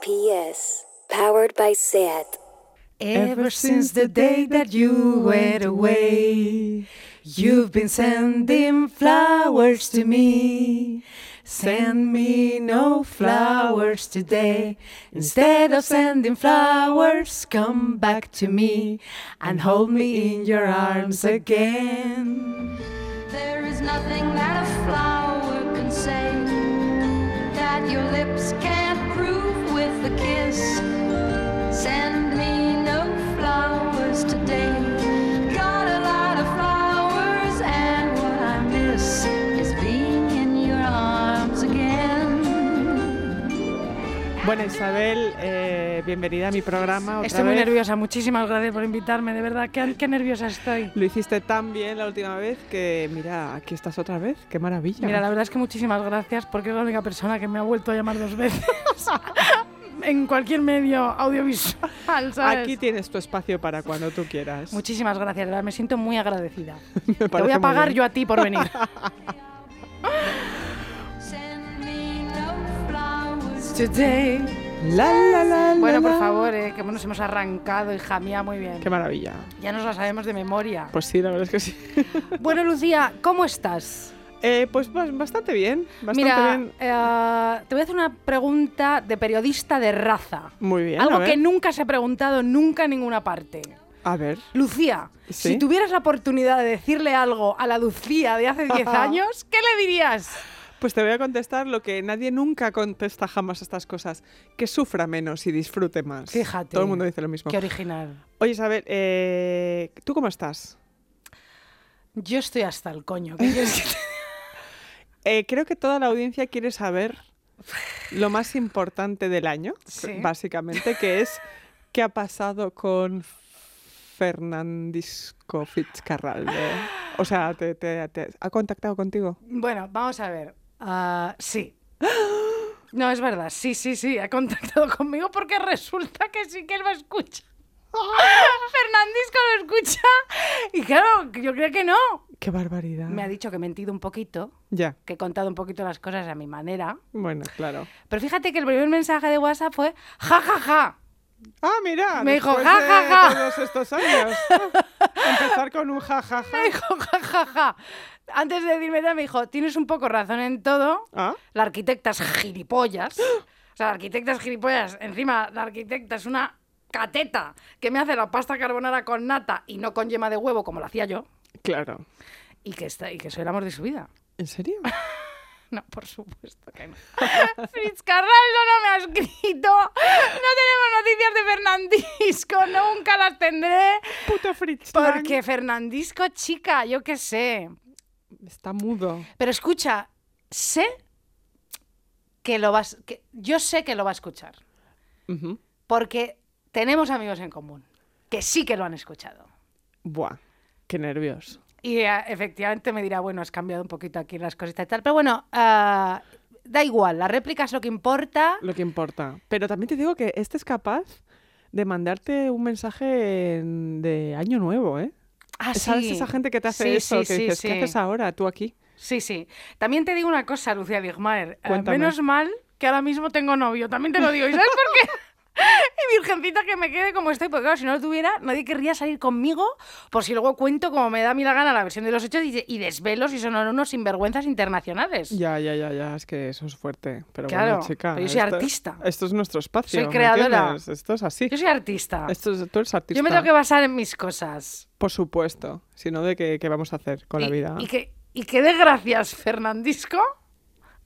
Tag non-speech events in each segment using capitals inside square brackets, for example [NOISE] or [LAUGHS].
PS, powered by SAT. Ever since the day that you went away, you've been sending flowers to me. Send me no flowers today. Instead of sending flowers, come back to me and hold me in your arms again. There is nothing that a flower Bueno, Isabel, eh, bienvenida a mi programa. Otra Estoy muy vez. nerviosa, muchísimas gracias por invitarme, de verdad, qué, qué nerviosa estoy. Lo hiciste tan bien la última vez que, mira, aquí estás otra vez. Qué maravilla. Mira, la verdad es que muchísimas gracias porque es la única persona que me ha vuelto a llamar dos veces [LAUGHS] en cualquier medio audiovisual, ¿sabes? Aquí tienes tu espacio para cuando tú quieras. Muchísimas gracias, me siento muy agradecida. [LAUGHS] Te voy a pagar yo a ti por venir. [LAUGHS] Today. La, la, la, Bueno, por favor, eh, que nos hemos arrancado, hija mía, muy bien. Qué maravilla. Ya nos la sabemos de memoria. Pues sí, la verdad es que sí. [LAUGHS] Bueno, Lucía, ¿cómo estás? Eh, pues bas- bastante bien. Bastante Mira, bien. eh, te voy a hacer una pregunta de periodista de raza. Muy bien. Algo que nunca se ha preguntado nunca en ninguna parte. A ver. Lucía, Sí. si tuvieras la oportunidad de decirle algo a la Lucía de hace 10 [LAUGHS] años, ¿qué le dirías? Pues te voy a contestar lo que nadie nunca contesta jamás a estas cosas. Que sufra menos y disfrute más. Fíjate. Todo el mundo dice lo mismo. Qué original. Oye, Isabel, eh, ¿tú cómo estás? Yo estoy hasta el coño. ¿qué quieres que te- [LAUGHS] Eh, creo que toda la audiencia quiere saber lo más importante del año, Sí. básicamente, que es qué ha pasado con Fernandisco Fitzcarraldo. O sea, te, te- te- ¿ha contactado contigo? Bueno, vamos a ver. Ah, sí. [GASPS] No, es verdad. Sí, sí, sí. Ha contactado [LAUGHS] conmigo porque resulta que sí que él lo escucha. [LAUGHS] Fernandisco lo escucha. Y claro, yo creo que no. ¡Qué barbaridad! Me ha dicho que he mentido un poquito, Ya, que he contado un poquito las cosas a mi manera. bueno, claro. Pero fíjate que el primer mensaje de WhatsApp fue ja, ja, ja. Ah, mira, Me dijo, después ja, ja, ja. todos estos años. [LAUGHS] Empezar con un jajaja. Me dijo ja, ja, ja. Antes de decirme me dijo, tienes un poco razón en todo. Ah, La arquitecta es gilipollas. O sea, la arquitecta es gilipollas. Encima, la arquitecta es una cateta que me hace la pasta carbonara con nata y no con yema de huevo como lo hacía yo. claro. Y que, está, y que soy el amor de su vida. ¿En serio? [LAUGHS] No, por supuesto que no. [LAUGHS] Fritz Carraldo no me ha escrito. No tenemos noticias de Fernandisco. [LAUGHS] Nunca las tendré. Puto Fritz. Porque Fernandisco, chica, yo qué sé. Está mudo. Pero escucha, sé que lo vas. Que, yo sé que lo va a escuchar. Porque tenemos amigos en común que sí que lo han escuchado. Buah, qué nervios. Y eh, efectivamente me dirá, bueno, has cambiado un poquito aquí las cositas y tal. Pero bueno, ah, da igual, la réplica es lo que importa. Lo que importa. Pero también te digo que este es capaz de mandarte un mensaje en- de año nuevo, ¿eh? Ah, ¿Sabes sí. esa gente que te hace Sí, eso? sí, que sí, dices, sí. ¿qué haces ahora tú aquí? Sí, sí. También te digo una cosa, Lucía Digmaer. Eh, Cuéntame. menos mal que ahora mismo tengo novio. También te lo digo. ¿Y sabes por qué? [LAUGHS] [LAUGHS] Y virgencita que me quede como estoy, porque claro, si no lo tuviera, nadie querría salir conmigo por si luego cuento como me da a mí la gana la versión de los hechos y, y desvelo si son unos sinvergüenzas internacionales. Ya, ya, ya, ya, es que eso es fuerte. Pero Claro, bueno, chica. pero yo soy esto- artista. Esto es nuestro espacio. Soy ¿me creadora. Esto es así. Yo soy artista. Esto es- tú eres artista. Yo me tengo que basar en mis cosas. Por supuesto. Si no, ¿de qué, qué vamos a hacer con la y, vida? Y que, y que dé gracias, Fernandisco,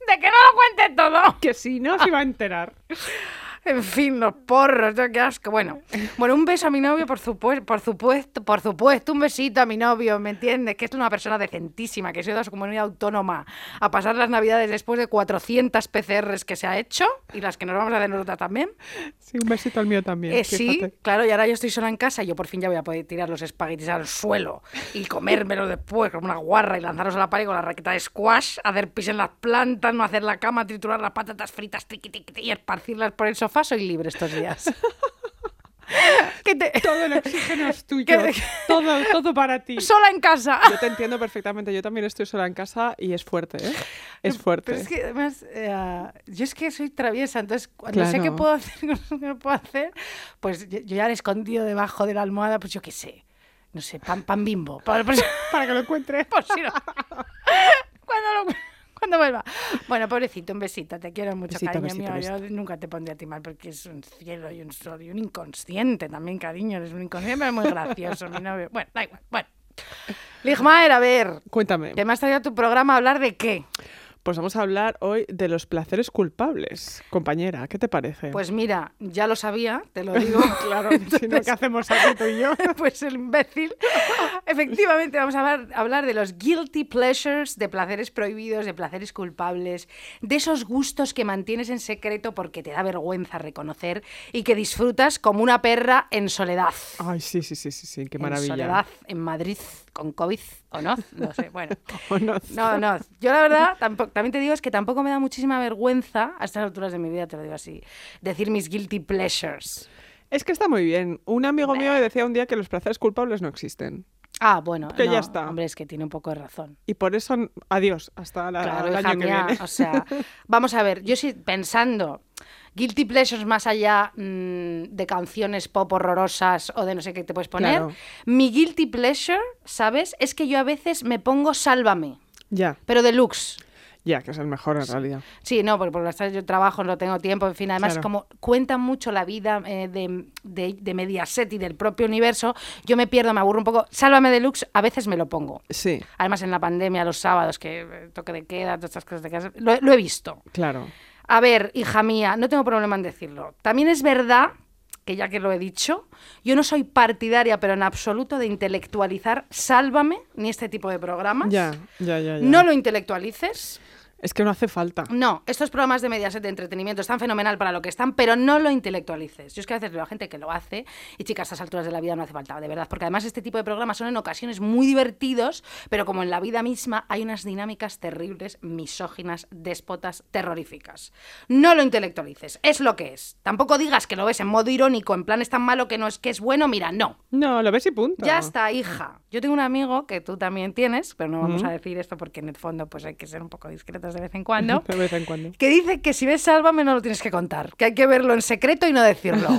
de que no lo cuente todo. Que si no, se va a enterar. [LAUGHS] En fin, los porros, yo qué asco. Bueno, bueno, un beso a mi novio, por supuesto, por supuesto, por supuesto, un besito a mi novio, ¿me entiendes? Que es una persona decentísima, que se ha ido a su comunidad autónoma a pasar las navidades después de 400 PCRs que se ha hecho y las que nos vamos a hacer nosotras también. Sí, un besito al mío también. Eh, sí, claro, y ahora yo estoy sola en casa y yo por fin ya voy a poder tirar los espaguetis al suelo y comérmelos después como una guarra y lanzarlos a la pared con la raqueta de squash, hacer pis en las plantas, no hacer la cama, triturar las patatas fritas tiqui, tiqui, y esparcirlas por el sofá. Soy libre estos días. [LAUGHS] que te... Todo el oxígeno es tuyo. Que- Todo, todo para ti. sola en casa. Yo te entiendo perfectamente. Yo también estoy sola en casa y es fuerte, ¿eh? Es fuerte. Pero es que además, eh, yo es que soy traviesa, entonces cuando sé qué Claro. puedo hacer [LAUGHS] que no puedo hacer, pues yo, yo ya le he escondido debajo de la almohada, pues yo qué sé, no sé, pan, pan bimbo. Para, pues, [LAUGHS] Para que lo encuentre. por si no. cuando, lo- cuando vuelva. Bueno, pobrecito, un besito, te quiero mucho, Besito, cariño besito, mío. Yo nunca te pondré a ti mal porque es un cielo y un sol y un inconsciente también, cariño. Eres un inconsciente, pero muy gracioso, mi novio. Bueno, da igual. Bueno. Ligmaer, a ver, Cuéntame. que me has traído tu programa a hablar de qué. Pues vamos a hablar hoy de los placeres culpables. Compañera, ¿qué te parece? Pues mira, ya lo sabía, te lo digo. [LAUGHS] claro, si no, ¿qué hacemos aquí tú y yo? [LAUGHS] pues el imbécil. Efectivamente, vamos a hablar, hablar de los guilty pleasures, de placeres prohibidos, de placeres culpables, de esos gustos que mantienes en secreto porque te da vergüenza reconocer y que disfrutas como una perra en soledad. Ay, sí, sí, sí, sí, sí, qué En maravilla. soledad, en Madrid, con COVID o no, no sé, bueno. [LAUGHS] ¿O no? No, no. Yo la verdad, tampoco, también te digo, es que tampoco me da muchísima vergüenza, a estas alturas de mi vida, te lo digo así, decir mis guilty pleasures. Es que está muy bien. Un amigo mío me decía un día que los placeres culpables no existen. Ah, bueno, Que ya está. hombre, es que tiene un poco de razón. Y por eso, adiós, hasta la- Claro, el hija año que mía, viene. o sea, [LAUGHS] vamos a ver, yo sí pensando guilty pleasures más allá mm, de canciones pop horrorosas o de no sé qué te puedes poner, Claro. mi guilty pleasure, ¿sabes? Es que yo a veces me pongo sálvame, Ya, pero deluxe. Ya, que es el mejor en realidad. Sí, no, porque por las tardes yo trabajo, no tengo tiempo, en fin, además Claro. como cuentan mucho la vida eh, de, de, de Mediaset y del propio universo, yo me pierdo, me aburro un poco. Sálvame Deluxe, a veces me lo pongo. Sí, Además en la pandemia, los sábados, que eh, toque de queda, todas estas cosas de casa, lo, lo he visto. claro. A ver, hija mía, no tengo problema en decirlo. También es verdad que ya que lo he dicho, yo no soy partidaria, pero en absoluto, de intelectualizar Sálvame, ni este tipo de programas. Ya, ya, ya. ya. No lo intelectualices. Es que no hace falta. No, estos programas de Mediaset de entretenimiento están fenomenal para lo que están, pero no lo intelectualices. Yo es que a veces veo a gente que lo hace y chicas, a estas alturas de la vida no hace falta, de verdad, porque además este tipo de programas son en ocasiones muy divertidos, pero como en la vida misma hay unas dinámicas terribles, misóginas, déspotas, terroríficas. No lo intelectualices, es lo que es. Tampoco digas que lo ves en modo irónico, en plan es tan malo que no es que es bueno, mira, no. No, lo ves y punto. Ya está, hija. Yo tengo un amigo que tú también tienes, pero no vamos a decir esto porque en el fondo pues hay que ser un poco de vez en cuando. [LAUGHS] De vez en cuando. Que dice que si ves Sálvame no lo tienes que contar, que hay que verlo en secreto y no decirlo.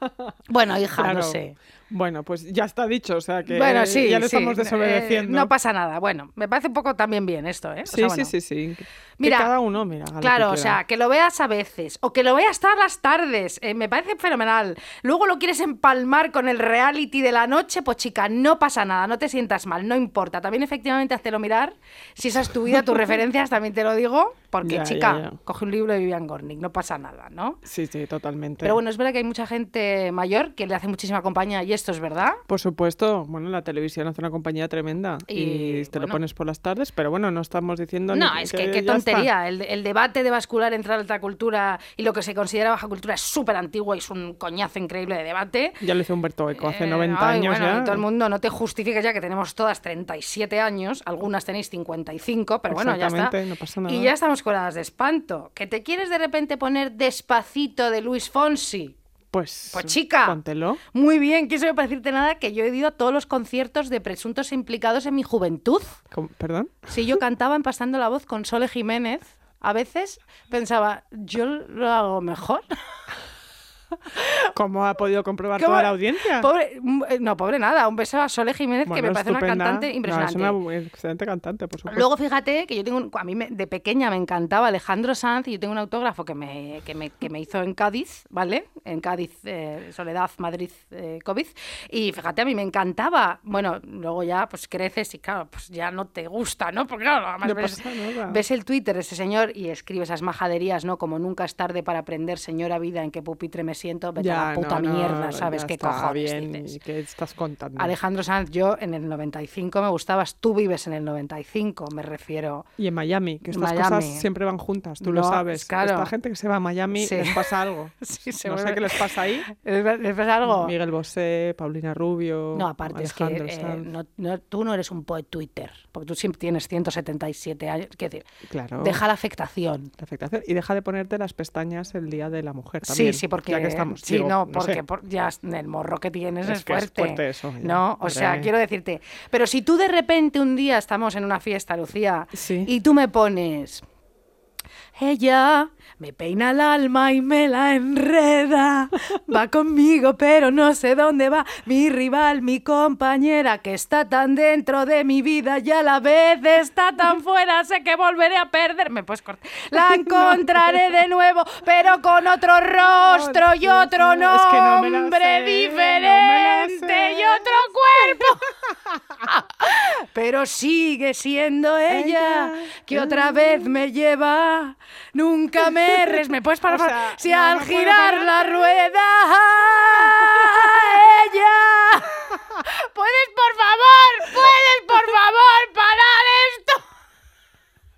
[LAUGHS] bueno, hija, no sé. Bueno, pues ya está dicho, o sea que bueno, sí, ya le sí, estamos eh, desobedeciendo. no pasa nada. Bueno, me parece un poco también bien esto, ¿eh? O Sí, sea, sí, bueno. sí, sí. Que Mira, cada uno, mira. Claro, que o sea, que lo veas a veces o que lo veas todas las tardes, eh, me parece fenomenal. Luego lo quieres empalmar con el reality de la noche, pues chica, no pasa nada, no te sientas mal, no importa. También efectivamente háztelo mirar, si esa es tu vida, tus [LAUGHS] referencias, también te lo digo, porque Ya, chica, ya. coge un libro de Vivian Gornick, no pasa nada, ¿no? Sí, sí, totalmente. Pero bueno, es verdad que hay mucha gente mayor que le hace muchísima compañía y esto es verdad. Por supuesto, bueno, la televisión hace una compañía tremenda y, Y, te lo pones por las tardes, pero bueno, no estamos diciendo No, ni es que qué tontería. El, el debate de bascular entre alta cultura y lo que se considera baja cultura es súper antiguo y es un coñazo increíble de debate. Ya lo hizo Humberto Eco hace Eh, 90 ay, años bueno, ya. y todo el mundo, no te justifiques ya que tenemos todas 37 años, algunas tenéis 55, pero bueno, ya está. No pasa nada. Y ya estamos curadas de espanto. ¿Que te quieres de repente poner despacito de Luis Fonsi? Pues, Pues chica. Póntelo. Muy bien, quiero para decirte nada que yo he ido a todos los conciertos de presuntos implicados en mi juventud. ¿Perdón? Si yo cantaba empastando la voz con Sole Jiménez, a veces pensaba, yo lo hago mejor. [LAUGHS] ¿Cómo ha podido comprobar ¿Cómo? toda la audiencia? Pobre, un- eh, no, pobre nada. Un beso a Sole Jiménez, que me parece una cantante No, impresionante. es una excelente cantante, por supuesto. Luego fíjate que yo tengo, un- a mí me- de pequeña me encantaba Alejandro Sanz y yo tengo un autógrafo que me, que me, que me hizo en Cádiz, ¿vale? En Cádiz, eh, Soledad, Madrid, eh, COVID. Y fíjate, a mí me encantaba. Bueno, luego ya pues creces y claro, pues ya no te gusta, ¿no? Porque claro, además No ves, ves el Twitter de ese señor y escribe esas majaderías, ¿no? Como nunca es tarde para aprender, señora vida, en qué pupitre me siento, vete a la puta no, mierda, ¿sabes ya qué está cojones bien, ¿Qué estás contando? Alejandro Sanz, yo en el 95 me gustabas, tú vives en el 95, me refiero. Y en Miami, que estas Miami. cosas siempre van juntas, tú lo sabes. claro. Esta gente que se va a Miami Sí. les pasa [LAUGHS] algo. Sí, se no sé qué les pasa ahí. [LAUGHS] ¿Les pasa algo? Miguel Bosé, Paulina Rubio. No, aparte es que eh, Sanz. no- no- tú no eres un poet Twitter, porque tú siempre tienes 177 años. Decir, Claro. deja la afectación. La afectación. Y deja de ponerte las pestañas el día de la mujer Sí, también. sí, porque Ya que estamos. sí, Digo, no, no porque sé. por- ya es- el morro que tienes es, Es que es fuerte. fuerte eso, ya, no, o sea, quiero decirte. Pero si tú de repente un día estamos en una fiesta, Lucía, Sí. y tú me pones. Ella me peina el alma y me la enreda. Va conmigo, pero no sé dónde va. Mi rival, mi compañera, que está tan dentro de mi vida y a la vez está tan fuera. Sé que volveré a perder. Me puedes cortar. La [LAUGHS] encontraré de nuevo, pero con otro rostro y otro mío, es que no nombre sé, diferente y otro cuerpo. [LAUGHS] Pero sigue siendo ella, Ella. que otra vez me lleva. Nunca me erres. ¿Me puedes [LAUGHS] parar? O sea, si no, al no girar parar. la rueda. [LAUGHS] ella. ¿Puedes, por favor? ¿Puedes, por favor, parar esto?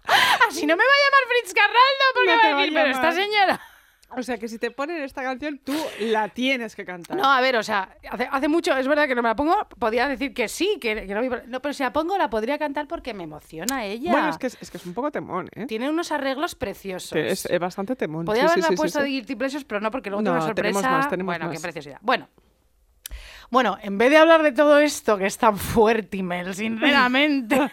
[LAUGHS] Así no me va a llamar Fritz Carraldo porque No va a decir, pero esta llamar". señora. O sea, que si te ponen esta canción, tú la tienes que cantar. No, a ver, o sea, hace, hace mucho, es verdad que no me la pongo, podría decir que sí, que, que no, me- no, pero si la pongo la podría cantar porque me emociona ella. Bueno, es que es, es que es un poco temón, ¿eh? Tiene unos arreglos preciosos. Es, es bastante temón. Podría sí, haberla sí, sí, puesto de Guilty Pleasures, pero no, porque luego No, tengo una sorpresa. tenemos más, tenemos bueno, qué más. preciosidad. Bueno. Bueno, en vez de hablar de todo esto, que es tan fuerte, Mel, [LAUGHS] sinceramente.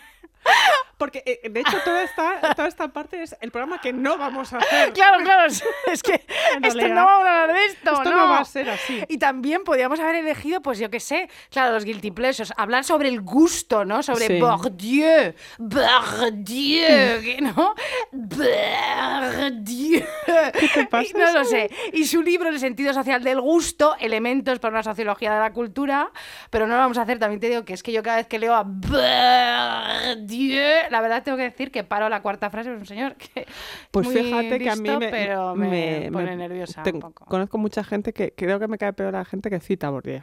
Porque, eh, de hecho, toda esta, toda esta parte es el programa que no vamos a hacer. [LAUGHS] claro, claro, es- que [LAUGHS] esto no vamos a hablar de esto, Esto no va a ser así. Y también podríamos haber elegido, pues yo qué sé, claro, los guilty pleasures, hablar sobre el gusto, ¿no? Sobre Sí. Bourdieu, Bourdieu, [LAUGHS] ¿no? Bourdieu. ¿Qué te pasa? No lo sé. Y su libro, El sentido social del gusto, elementos para una sociología de la cultura, pero no lo vamos a hacer, también te digo que es que yo cada vez que leo a Bourdieu, la verdad tengo que decir que paro la cuarta frase, es un señor que Pues muy fíjate que a mí me, pero me, me- pone me- nerviosa un poco. Conozco mucha gente que creo que me cae peor la gente que cita Bourdieu.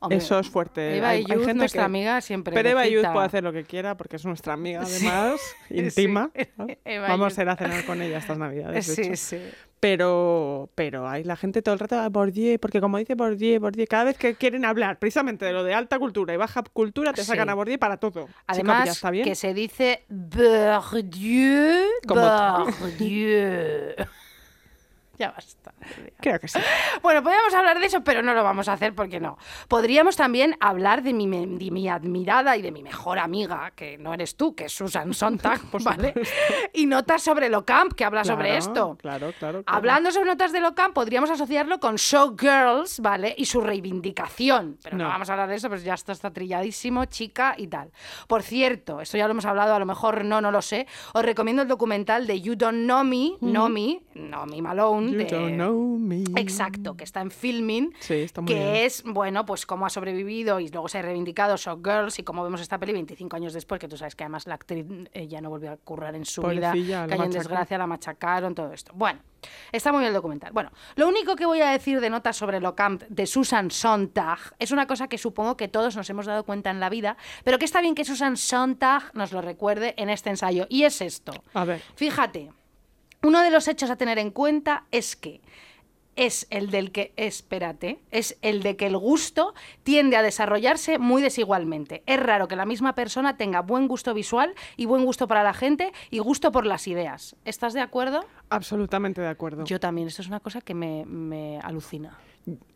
Hombre, Eso es fuerte. Eva Hay- hay Youth, gente nuestra que- amiga, siempre Pero Eva Youth puede hacer lo que quiera porque es nuestra amiga [LAUGHS] además, [LAUGHS] íntima. Sí. ¿no? Eva Vamos a ir a cenar con ella estas navidades. de Sí, sí. Pero, pero hay la gente todo el rato a Bourdieu, porque como dice Bourdieu, Bourdieu, cada vez que quieren hablar precisamente de lo de alta cultura y baja cultura, te sacan Sí. a Bourdieu para todo. Además, ya está bien. que se dice tú. Bourdieu. [LAUGHS] ya basta. Creo que sí. [LAUGHS] Bueno, podríamos hablar de eso, pero no lo vamos a hacer porque no. Podríamos también hablar de mi, de mi admirada y de mi mejor amiga, que no eres tú, que es Susan Sontag, [LAUGHS] ¿vale? Y notas sobre lo camp, que habla sobre esto. Claro, claro. claro. Hablando sobre notas de Locam, podríamos asociarlo con Showgirls, ¿vale? Y su reivindicación. Pero no. No. vamos a hablar de eso, pues ya esto está trilladísimo, chica y tal. Por cierto, esto ya lo hemos hablado, a lo mejor no, no lo sé. Os recomiendo el documental de You Don't Know Me, Know Me, Know Me Malone. You de- don't know Exacto, que está en filming. Sí, está muy que bien. es, bueno, pues cómo ha sobrevivido y luego se ha reivindicado Showgirls y cómo vemos esta peli 25 años después, que tú sabes que además la actriz eh, ya no volvió a currar en su vida, Pobrecilla, la cayó en desgracia, la machacaron, todo esto. Bueno, está muy bien el documental. Bueno, lo único que voy a decir de notas sobre lo camp de Susan Sontag es una cosa que supongo que todos nos hemos dado cuenta en la vida, pero que está bien que Susan Sontag nos lo recuerde en este ensayo. Y es esto. A ver. Fíjate, uno de los hechos a tener en cuenta es que es el del que, espérate, es el de que el gusto tiende a desarrollarse muy desigualmente. Es raro que la misma persona tenga buen gusto visual y buen gusto para la gente y gusto por las ideas. ¿Estás de acuerdo? Absolutamente de acuerdo. Yo también, esto es una cosa que me, me alucina.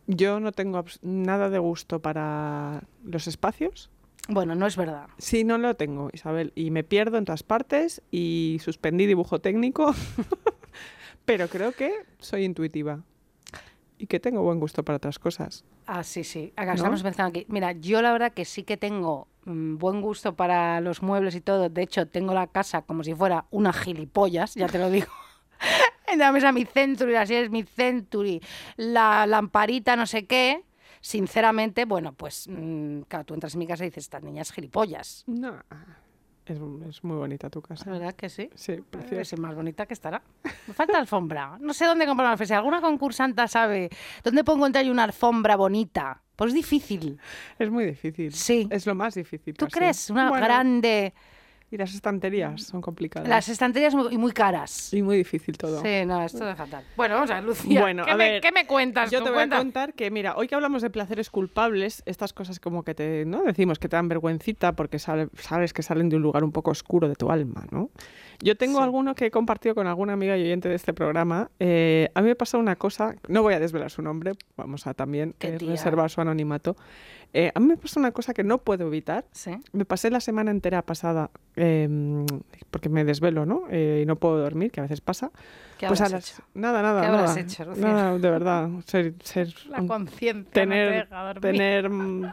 Yo no tengo nada de gusto para los espacios. Bueno, no es verdad. Sí, no lo tengo, Isabel. Y me pierdo en todas partes y suspendí dibujo técnico. [LAUGHS] Pero creo que soy intuitiva. Y que tengo buen gusto para otras cosas. Ah, sí, sí. Acá ¿No? estamos pensando aquí. Mira, yo la verdad que sí que tengo mm, buen gusto para los muebles y todo. De hecho, tengo la casa como si fuera una gilipollas, ya te lo digo. [LAUGHS] En la mesa mi Century, así es mi Century, la lamparita no sé qué. Sinceramente, bueno, pues mm, claro, tú entras en mi casa y dices, esta niña es gilipollas. No, es, es muy bonita tu casa. ¿Verdad que sí? Sí, preciosa. sí, más bonita que estará. Me falta alfombra. No sé dónde comprar una alfombra. Si alguna concursanta sabe dónde puedo encontrar una alfombra bonita. Pues es difícil. Es muy difícil. Sí. Es lo más difícil. ¿Tú crees? Una Bueno, grande. Y las estanterías son complicadas. Las estanterías y muy caras. Y muy difícil todo. Sí, no, esto es fatal. Bueno, vamos a ver, Lucía. Bueno, ¿qué, a me, ver, qué me cuentas? Yo te voy Cuenta. a contar que, mira, hoy que hablamos de placeres culpables, estas cosas como que te, ¿no? Decimos que te dan vergüencita porque sale- sabes que salen de un lugar un poco oscuro de tu alma, ¿no? Yo tengo Sí. alguno que he compartido con alguna amiga y oyente de este programa. Eh, a mí me pasó una cosa, no voy a desvelar su nombre, vamos a también eh, reservar su anonimato. Eh, a mí me pasó una cosa que no puedo evitar. Sí. Me pasé la semana entera pasada, eh, porque me desvelo, ¿no? Y no puedo dormir, que a veces pasa. ¿Qué pues habrás hecho? Nada, nada, ¿Qué nada. habrás hecho? Nada, de verdad. Ser, ser [LAUGHS] La conciencia no te tener, dormir. tener, mm,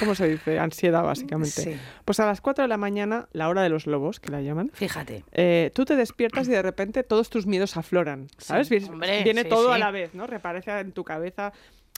¿cómo se dice? Ansiedad, básicamente. Sí. Pues a las 4 de la mañana, la hora de los lobos, que la llaman, Fíjate. Eh, tú te despiertas y de repente todos tus miedos afloran, ¿sabes? Sí, Viene- hombre, Viene sí, todo a la vez, ¿no? Reaparece en tu cabeza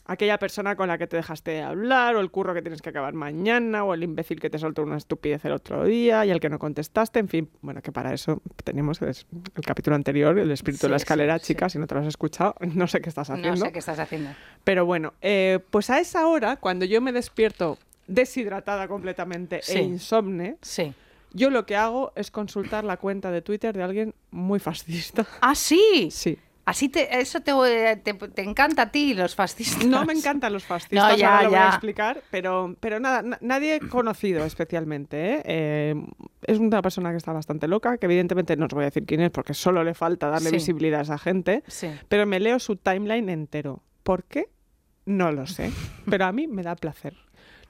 aquella persona con la que te dejaste de hablar, o el curro que tienes que acabar mañana, o el imbécil que te soltó una estupidez el otro día y al que no contestaste, en fin, bueno, que para eso tenemos el, el capítulo anterior, el espíritu de la sí, escalera, sí. chica, si no te lo has escuchado, [LAUGHS] no sé qué estás haciendo. No sé qué estás haciendo. Pero bueno, eh, pues a esa hora, cuando yo me despierto deshidratada completamente e insomne, Sí. Yo lo que hago es consultar la cuenta de Twitter de alguien muy fascista. [LAUGHS] ¿Ah, sí? Sí. Así te, eso te, te, te encanta a ti, los fascistas. No me encantan los fascistas, No, ya, ahora lo voy a ya. explicar, pero, pero nada, na- nadie conocido especialmente. ¿eh? Eh, es una persona que está bastante loca, que evidentemente no os voy a decir quién es porque solo le falta darle Sí. visibilidad a esa gente, Sí. pero me leo su timeline entero. ¿Por qué? No lo sé, pero a mí me da placer.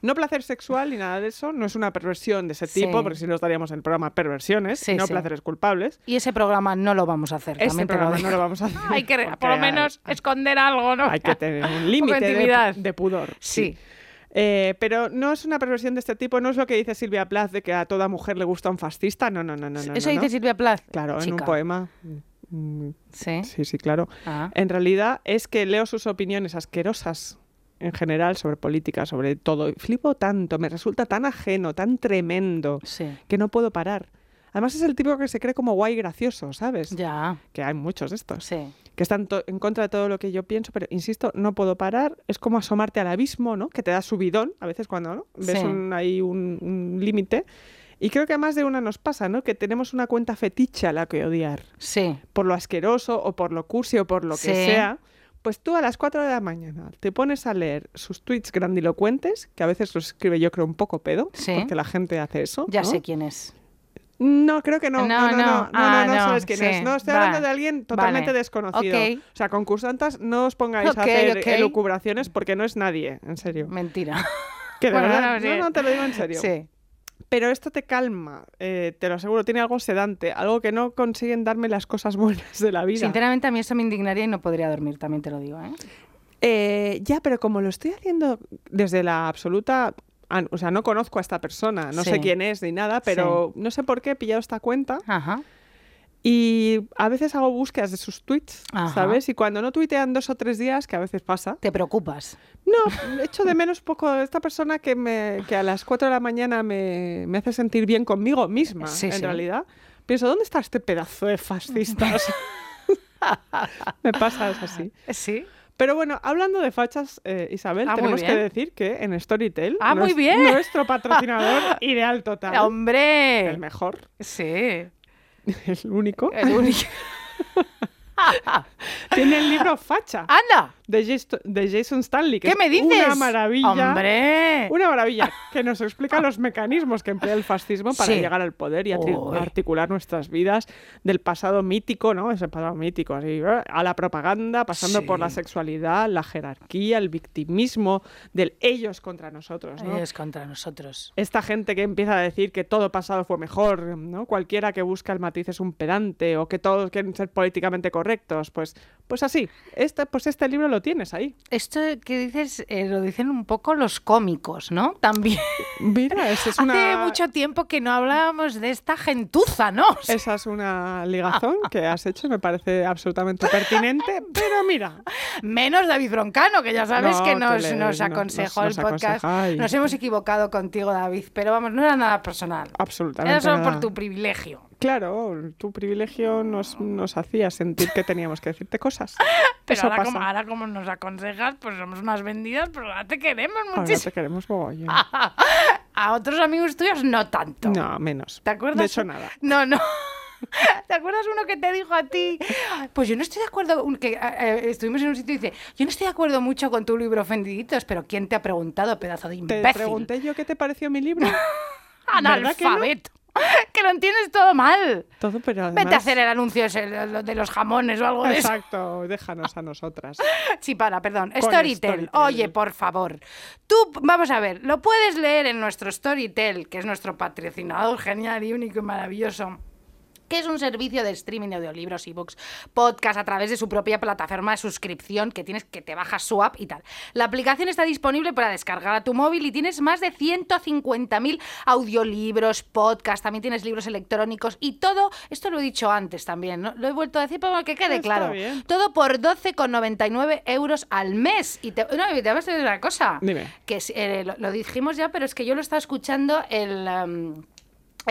No placer sexual ni nada de eso, no es una perversión de ese Sí. tipo, porque si no estaríamos en el programa perversiones, Sí, no sí. placeres culpables. Y ese programa no lo vamos a hacer. También lo programa no lo vamos a hacer. Hay que, por lo hay- menos, esconder algo, ¿no? Hay que tener un límite de pudor. Sí. Eh, pero no es una perversión de este tipo, no es lo que dice Silvia Plath de que a toda mujer le gusta un fascista. No, no, no, no. no, Eso no, dice no. Silvia Plath. Claro, en un poema. Mm, Sí. Sí, sí, claro. Ah. En realidad es que leo sus opiniones asquerosas en general sobre política, sobre todo. Flipo tanto, me resulta tan ajeno, tan tremendo, Sí. que no puedo parar. Además es el tipo que se cree como guay gracioso, ¿sabes? Ya. Que hay muchos de estos. Sí. que están en contra de todo lo que yo pienso, pero insisto, no puedo parar. Es como asomarte al abismo, ¿no? Que te da subidón, a veces cuando ¿no? ves Sí. un, ahí un, un límite. Y creo que a más de una nos pasa, ¿no? Que tenemos una cuenta fetiche a la que odiar, Sí. por lo asqueroso o por lo cursi o por lo que Sí. sea. Pues tú a las 4 de la mañana te pones a leer sus tweets grandilocuentes, que a veces los escribe yo creo un poco pedo, Sí. porque la gente hace eso. Ya ¿no? sé quién es. No, creo que no. No, No, no, no. no. Ah, no, no, sabes quién sí. es. No, estoy hablando de alguien totalmente Vale. desconocido. Ok. O sea, concursantas, no os pongáis a hacer elucubraciones porque no es nadie, en serio. Mentira. Que de [LAUGHS] Bueno, verdad, no, sí. no, no, te lo digo en serio. Sí. Pero esto te calma, eh, te lo aseguro, tiene algo sedante, algo que no consiguen darme las cosas [LAUGHS] buenas de la vida. Sinceramente, a mí eso me indignaría y no podría dormir, también te lo digo, ¿eh? Eh, ya, pero como lo estoy haciendo desde la absoluta... ah, O sea, no conozco a esta persona, no Sí. sé quién es ni nada, pero no sé por qué he pillado esta cuenta Ajá. Y a veces hago búsquedas de sus tweets, Ajá. ¿sabes? Y cuando no tuitean dos o tres días, que a veces pasa, Te preocupas. no, echo de menos poco esta persona que, me, que a las 4 de la mañana me, me hace sentir bien conmigo misma, Sí, en sí. realidad. Pienso, ¿dónde está este pedazo de fascista? O sea, [LAUGHS] me pasa, es así. Sí. Pero bueno, hablando de fachas, eh, Isabel, Ah, tenemos que decir que en Storytel, Ah, muy bien. nuestro patrocinador [LAUGHS] ideal total, ¡Hombre! el mejor, Sí. [LAUGHS] el único, El único. [LAUGHS] [LAUGHS] tiene el libro Facha. ¡Anda! de, Jason- de Jason Stanley, que ¿Qué es me dices? una maravilla. ¡Hombre! Una maravilla que nos explica los mecanismos que emplea el fascismo para Sí. llegar al poder y articular nuestras vidas del pasado mítico, ¿no? Ese pasado mítico, así, ¿eh? a la propaganda, pasando por la Sí. sexualidad, la jerarquía, el victimismo, del ellos contra nosotros, ¿no? Es contra nosotros. Esta gente que empieza a decir que todo pasado fue mejor, ¿no? Cualquiera que busca el matiz es un pedante o que todos quieren ser políticamente correctos, pues, pues así. Este, pues este libro lo tienes ahí. Esto que dices eh, lo dicen un poco los cómicos, ¿no? [LAUGHS] También. Mira, esa es una... Hace mucho tiempo que no hablábamos de esta gentuza, ¿no? [LAUGHS] Esa es una ligazón que has hecho, me parece absolutamente pertinente, [LAUGHS] pero mira, Menos David Broncano, que ya sabes No, que que nos, le- nos no- aconsejó nos- el nos podcast. aconseja Nos hemos equivocado contigo, David, pero vamos, no era nada personal. absolutamente Era solo nada. por tu privilegio. Claro, tu privilegio nos, nos hacía sentir que teníamos que decirte cosas. [LAUGHS] Pero ahora como, ahora como nos aconsejas, pues somos unas vendidas, pero ahora te queremos Ahora muchísimo. te queremos. [LAUGHS] A otros amigos tuyos no tanto. No, menos. ¿Te acuerdas? De hecho, nada. [LAUGHS] No, no. ¿Te acuerdas uno que te dijo a ti? Pues yo no estoy de acuerdo, que eh, eh, estuvimos en un sitio y dice, yo no estoy de acuerdo mucho con tu libro Ofendiditos, pero ¿quién te ha preguntado, pedazo de Te imbécil? pregunté yo qué te pareció mi libro. Analfabeto. [LAUGHS] Que, lo entiendes todo mal. Todo, pero Vete a hacer el anuncio ese, de los jamones o algo de eso. Exacto, déjanos a nosotras. [LAUGHS] Sí, para, perdón. Storytel. Oye, por favor. Tú, vamos a ver, lo puedes leer en nuestro Storytel, que es nuestro patrocinador genial y único y maravilloso que es un servicio de streaming de audiolibros, ebooks, podcast a través de su propia plataforma de suscripción que tienes que te bajas su app y tal. La aplicación está disponible para descargar a tu móvil y tienes más de 150.000 audiolibros, podcast, también tienes libros electrónicos y todo, esto lo he dicho antes también, ¿no? Lo he vuelto a decir para que quede Está claro. bien. Todo por 12,99 euros al mes. Y te, no, y te voy a decir una cosa. Dime. Que eh, lo, lo dijimos ya, pero es que yo lo estaba escuchando el, em,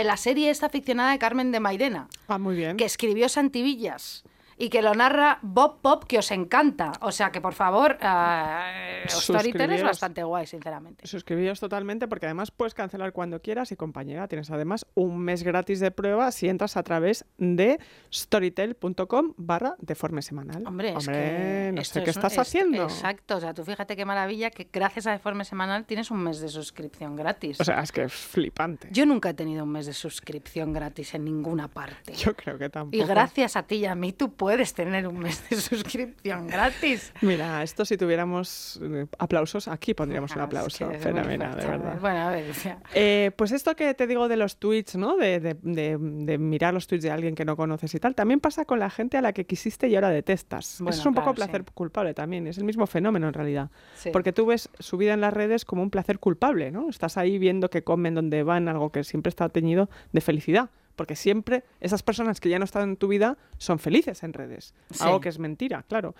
en la serie esta ficcionada de Carmen de Mairena, Ah, muy bien. que escribió Santivillas. Y que lo narra Bob Pop, que os encanta. O sea que, por favor, eh, Storytel es bastante guay, sinceramente. Suscribíos totalmente porque además puedes cancelar cuando quieras y compañera, tienes además un mes gratis de prueba si entras a través de storytel.com barra deforme semanal. Hombre, es Hombre, que no esto sé qué es un- estás es- haciendo. Exacto, o sea, tú fíjate qué maravilla que gracias a Deforme Semanal tienes un mes de suscripción gratis. O sea, es que es flipante. Yo nunca he tenido un mes de suscripción gratis en ninguna parte. Yo creo que tampoco. Y gracias a ti y a mí tú puedes tener un mes de [LAUGHS] suscripción gratis. Mira, esto si tuviéramos eh, aplausos, aquí pondríamos un Ah, aplauso. es que Fenomenal, de fuerte. verdad. Bueno, a ver, Eh, pues esto que te digo de los tweets, ¿no? De, de- de- de mirar los tweets de alguien que no conoces y tal, también pasa con la gente a la que quisiste y ahora detestas. Bueno, Eso es un poco placer sí. culpable también, es el mismo fenómeno en realidad. Sí. Porque tú ves su vida en las redes como un placer culpable, ¿no? Estás ahí viendo que comen, dónde van, algo que siempre está teñido de felicidad. Porque siempre esas personas que ya no están en tu vida son felices en redes. Sí. Algo que es mentira, claro.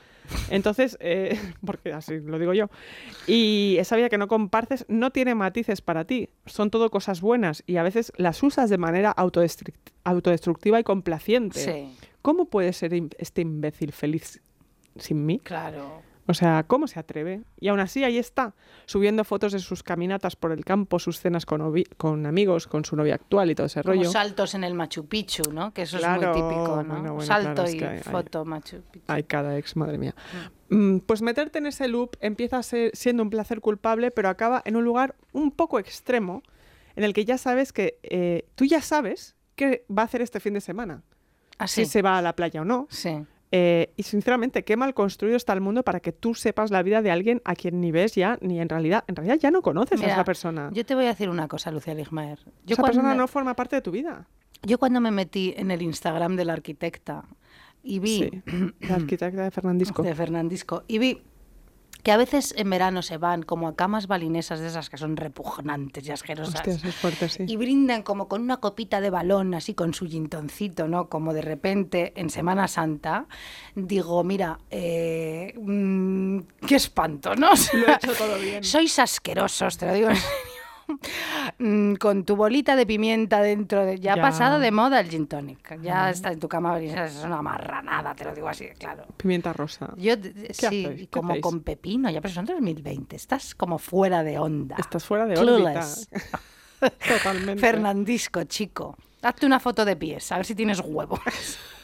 Entonces, eh, [LAUGHS] porque así lo digo yo. Y esa vida que no compartes no tiene matices para ti. Son todo cosas buenas y a veces las usas de manera autodestruct- autodestructiva y complaciente. sí, ¿Cómo puede ser este imbécil feliz sin mí? claro. O sea, ¿cómo se atreve? Y aún así ahí está, subiendo fotos de sus caminatas por el campo, sus cenas con, amigos, con su novia actual y todo ese Como rollo. saltos en el Machu Picchu, ¿no? Que eso Claro, es muy típico, ¿no? bueno, bueno, Salto claro, es y que hay- hay- foto Machu Picchu. Ay, cada ex, madre mía. Mm, Pues meterte en ese loop empieza a ser- siendo un placer culpable, pero acaba en un lugar un poco extremo, en el que ya sabes que eh, tú ya sabes qué va a hacer este fin de semana. Así. Si se va a la playa o no. Sí. Eh, y sinceramente, qué mal construido está el mundo para que tú sepas la vida de alguien a quien ni ves ya, ni en realidad, en realidad ya no conoces a Mira, esa persona. Yo te voy a decir una cosa, Lucía Ligmaer. Yo esa persona no forma parte de tu vida. yo cuando me metí en el Instagram de la arquitecta y vi Sí. La arquitecta de Fernandisco. [COUGHS] de Fernandisco y vi que a veces en verano se van como a camas balinesas de esas que son repugnantes y asquerosas. Es fuerte, sí. Y brindan como con una copita de balón, así con su gintoncito, ¿no? Como de repente en Semana Santa, digo, mira, eh, mm, qué espanto, ¿no? Lo he hecho todo bien. Sois asquerosos, te lo digo en serio. [LAUGHS] Mm, Con tu bolita de pimienta dentro de... Ya, ha pasado de moda el gin tonic. Ya está en tu cama, es una marranada, te lo digo así, claro. Pimienta rosa. Yo, sí, como hacéis? con pepino, ya, pero son 2020, estás como fuera de onda. Estás fuera de Clueless. órbita. [LAUGHS] Totalmente. Fernandisco, chico. Hazte una foto de pies, a ver si tienes huevos. [LAUGHS]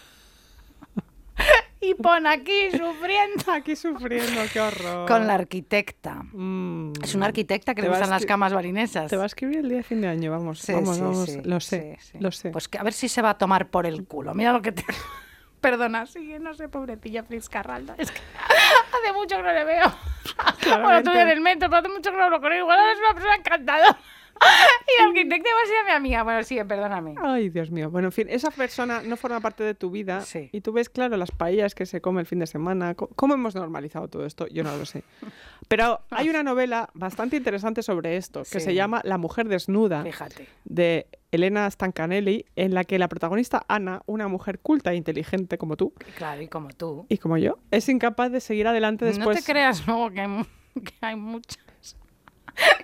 y pon aquí sufriendo Aquí sufriendo, qué horror. con la arquitecta. Mm. Es una arquitecta que le gustan las camas balinesas. Te va a escribir el día de fin de año, vamos. Sí, vamos, sí, vamos. sí, lo sé, sí, sí. lo sé. Pues que a ver si se va a tomar por el culo. Mira lo que te... [LAUGHS] Perdona, sigue, no sé, pobrecilla Fritz Carralda. Es que [LAUGHS] hace mucho que no le veo. [LAUGHS] Bueno, Claramente. estuve en el metro, pero hace mucho que no hablo con él. Igual es una persona encantada. [LAUGHS] Y la arquitecta va a ser mi amiga. Bueno, sigue, perdóname. Ay, Dios mío. Bueno, en fin, esa persona no forma parte de tu vida Sí. y tú ves, claro, las paellas que se come el fin de semana. ¿Cómo hemos normalizado todo esto? Yo no lo sé. [LAUGHS] Pero hay una novela bastante interesante sobre esto que Sí. se llama La mujer desnuda Fíjate. de Elena Stancanelli, en la que la protagonista Ana, una mujer culta e inteligente como tú Claro, y como tú. y como yo, es incapaz de seguir adelante después. No te creas luego que hay, mu- [LAUGHS] que hay muchas.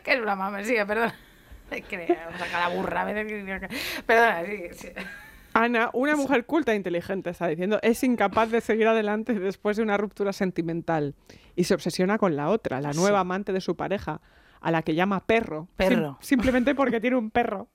que es una mama, sigue, perdón. [LAUGHS] Te burra. Perdona, sigue. Ana, una mujer culta e inteligente, está diciendo, es incapaz de seguir adelante después de una ruptura sentimental y se obsesiona con la otra, la nueva amante de su pareja, a la que llama perro. Perro. Sim- simplemente porque tiene un perro.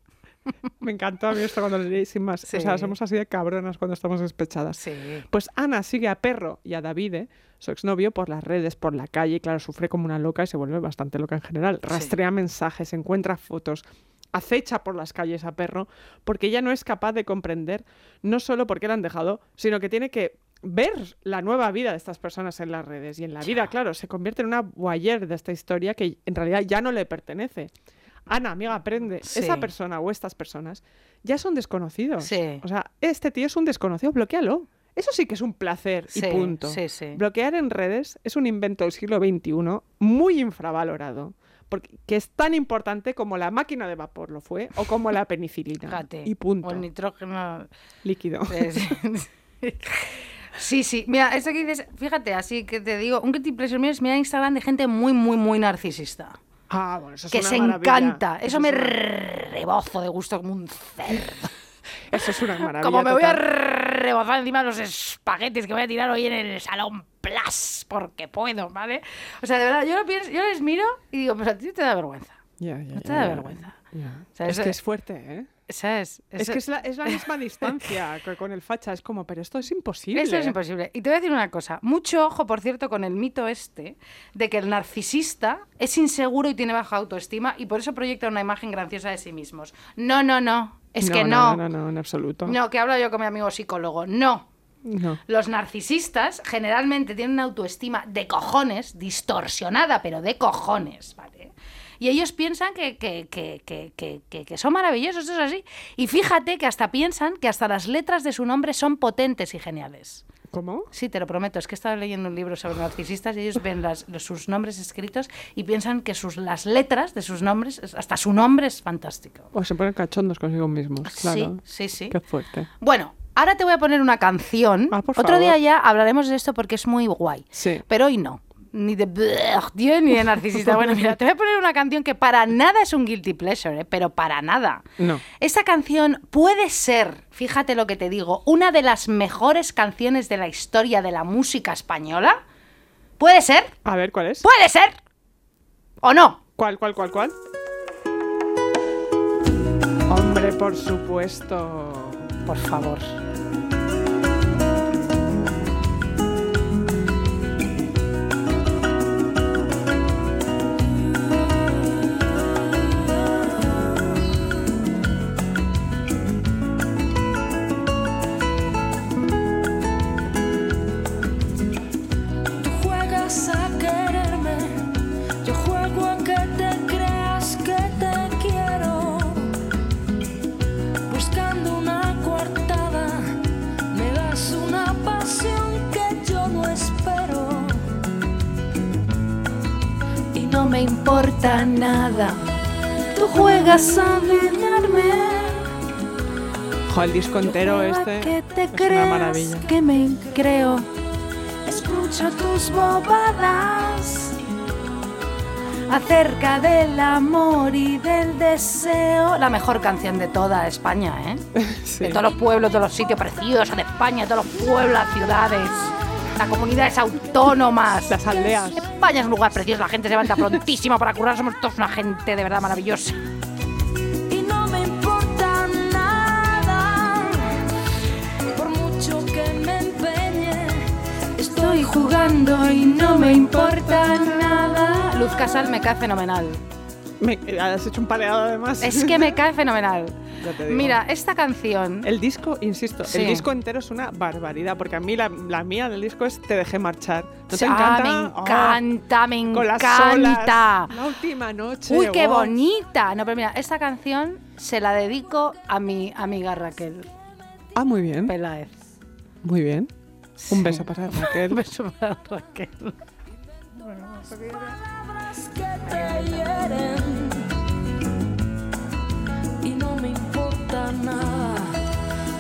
[LAUGHS] Me encantó a mí esto cuando lo leí sin más. O sea, somos así de cabronas cuando estamos despechadas. Sí. Pues Ana sigue a Perro y a Davide, su exnovio, por las redes, por la calle, y claro, sufre como una loca y se vuelve bastante loca en general. Rastrea mensajes, encuentra fotos, acecha por las calles a Perro, porque ella no es capaz de comprender no solo por qué la han dejado, sino que tiene que ver la nueva vida de estas personas en las redes. Y en la vida, claro, se convierte en una voyeur de esta historia que en realidad ya no le pertenece. Ana, amiga, aprende. Sí. Esa persona o estas personas ya son desconocidos. Sí. O sea, este tío es un desconocido, bloquealo. Eso sí que es un placer y Sí, punto. sí, sí. Bloquear en redes es un invento del siglo XXI muy infravalorado. Porque, que es tan importante como la máquina de vapor lo fue o como la penicilina. Fíjate. Y punto. O el nitrógeno. Líquido. Sí, sí. Mira, esto que dices, fíjate, así que te digo, un guilty pleasure mío es mirar Instagram de gente muy, muy, muy narcisista. Ah, bueno, eso es que una se maravilla. encanta. Eso, es me una- rebozo de gusto como un cerdo. [LAUGHS] Eso es una maravilla. Como me voy a rebozar encima los espaguetis que voy a tirar hoy en el salón Plus, porque puedo, ¿vale? O sea, de verdad, yo lo pienso, yo les miro y digo, pues a ti te da vergüenza. No te da vergüenza. ya. O sea, es eso- que es fuerte, ¿eh? ¿Sabes? Es Eso- que es la, es la misma distancia [LAUGHS] que con el facha. Es como, pero esto es imposible. Esto es imposible. Y te voy a decir una cosa. Mucho ojo, por cierto, con el mito este de que el narcisista es inseguro y tiene baja autoestima y por eso proyecta una imagen graciosa de sí mismos. No, no, no. Es que no. No, no, no, en absoluto. No, que hablo yo con mi amigo psicólogo. No. No. Los narcisistas generalmente tienen una autoestima de cojones, distorsionada, pero de cojones, ¿vale? Y ellos piensan que, que, que, que, son maravillosos, eso es así. Y fíjate que hasta piensan que hasta las letras de su nombre son potentes y geniales. ¿Cómo? Sí, te lo prometo. Es que he estado leyendo un libro sobre narcisistas y ellos ven las- sus nombres escritos y piensan que sus, las letras de sus nombres, es- hasta su nombre es fantástico. O se ponen cachondos consigo mismos. Claro. Sí, sí, sí. Qué fuerte. Bueno, ahora te voy a poner una canción. Ah, por Otro día favor. ya hablaremos de esto porque es muy guay. Sí. Pero hoy no. Ni de Dios, ni de narcisista. [LAUGHS] Bueno, mira, te voy a poner una canción que para nada es un guilty pleasure, ¿eh? pero para nada. No. Esta canción puede ser, fíjate lo que te digo, una de las mejores canciones de la historia de la música española. ¿Puede ser? A ver, ¿cuál es? ¿Puede ser? ¿O no? ¿Cuál, cuál, cuál, cuál? Hombre, por supuesto. Por favor. No me importa nada, tú juegas a engañarme. Jo, el disco entero este que te es una maravilla. que me creo. Escucho tus bobadas acerca del amor y del deseo. La mejor canción de toda España, ¿eh? [LAUGHS] Sí. De todos los pueblos, de todos los sitios preciosos de España, de todos los pueblos, las ciudades, las comunidades autónomas. Las aldeas. España es un lugar precioso, la gente se levanta prontísima para currar, somos todos una gente de verdad maravillosa. Y no me importa nada, por mucho que me empeñe. Estoy jugando y no me importa nada. Luz Casal me cae fenomenal. Me, has hecho un pareado además. Es que me cae fenomenal. [LAUGHS] Mira, esta canción... El disco, insisto, Sí. el disco entero es una barbaridad, porque a mí la, la mía del disco es Te dejé marchar. ¿No te Ah, encanta? me Oh, encanta, me con las encanta. La última noche. Uy, qué bonita. No, pero mira, esta canción se la dedico a mi amiga Raquel Ah, muy bien. Peláez. Muy bien. Un [LAUGHS] beso para Raquel. Un beso para Raquel. Palabras que te hieren y no me importa nada.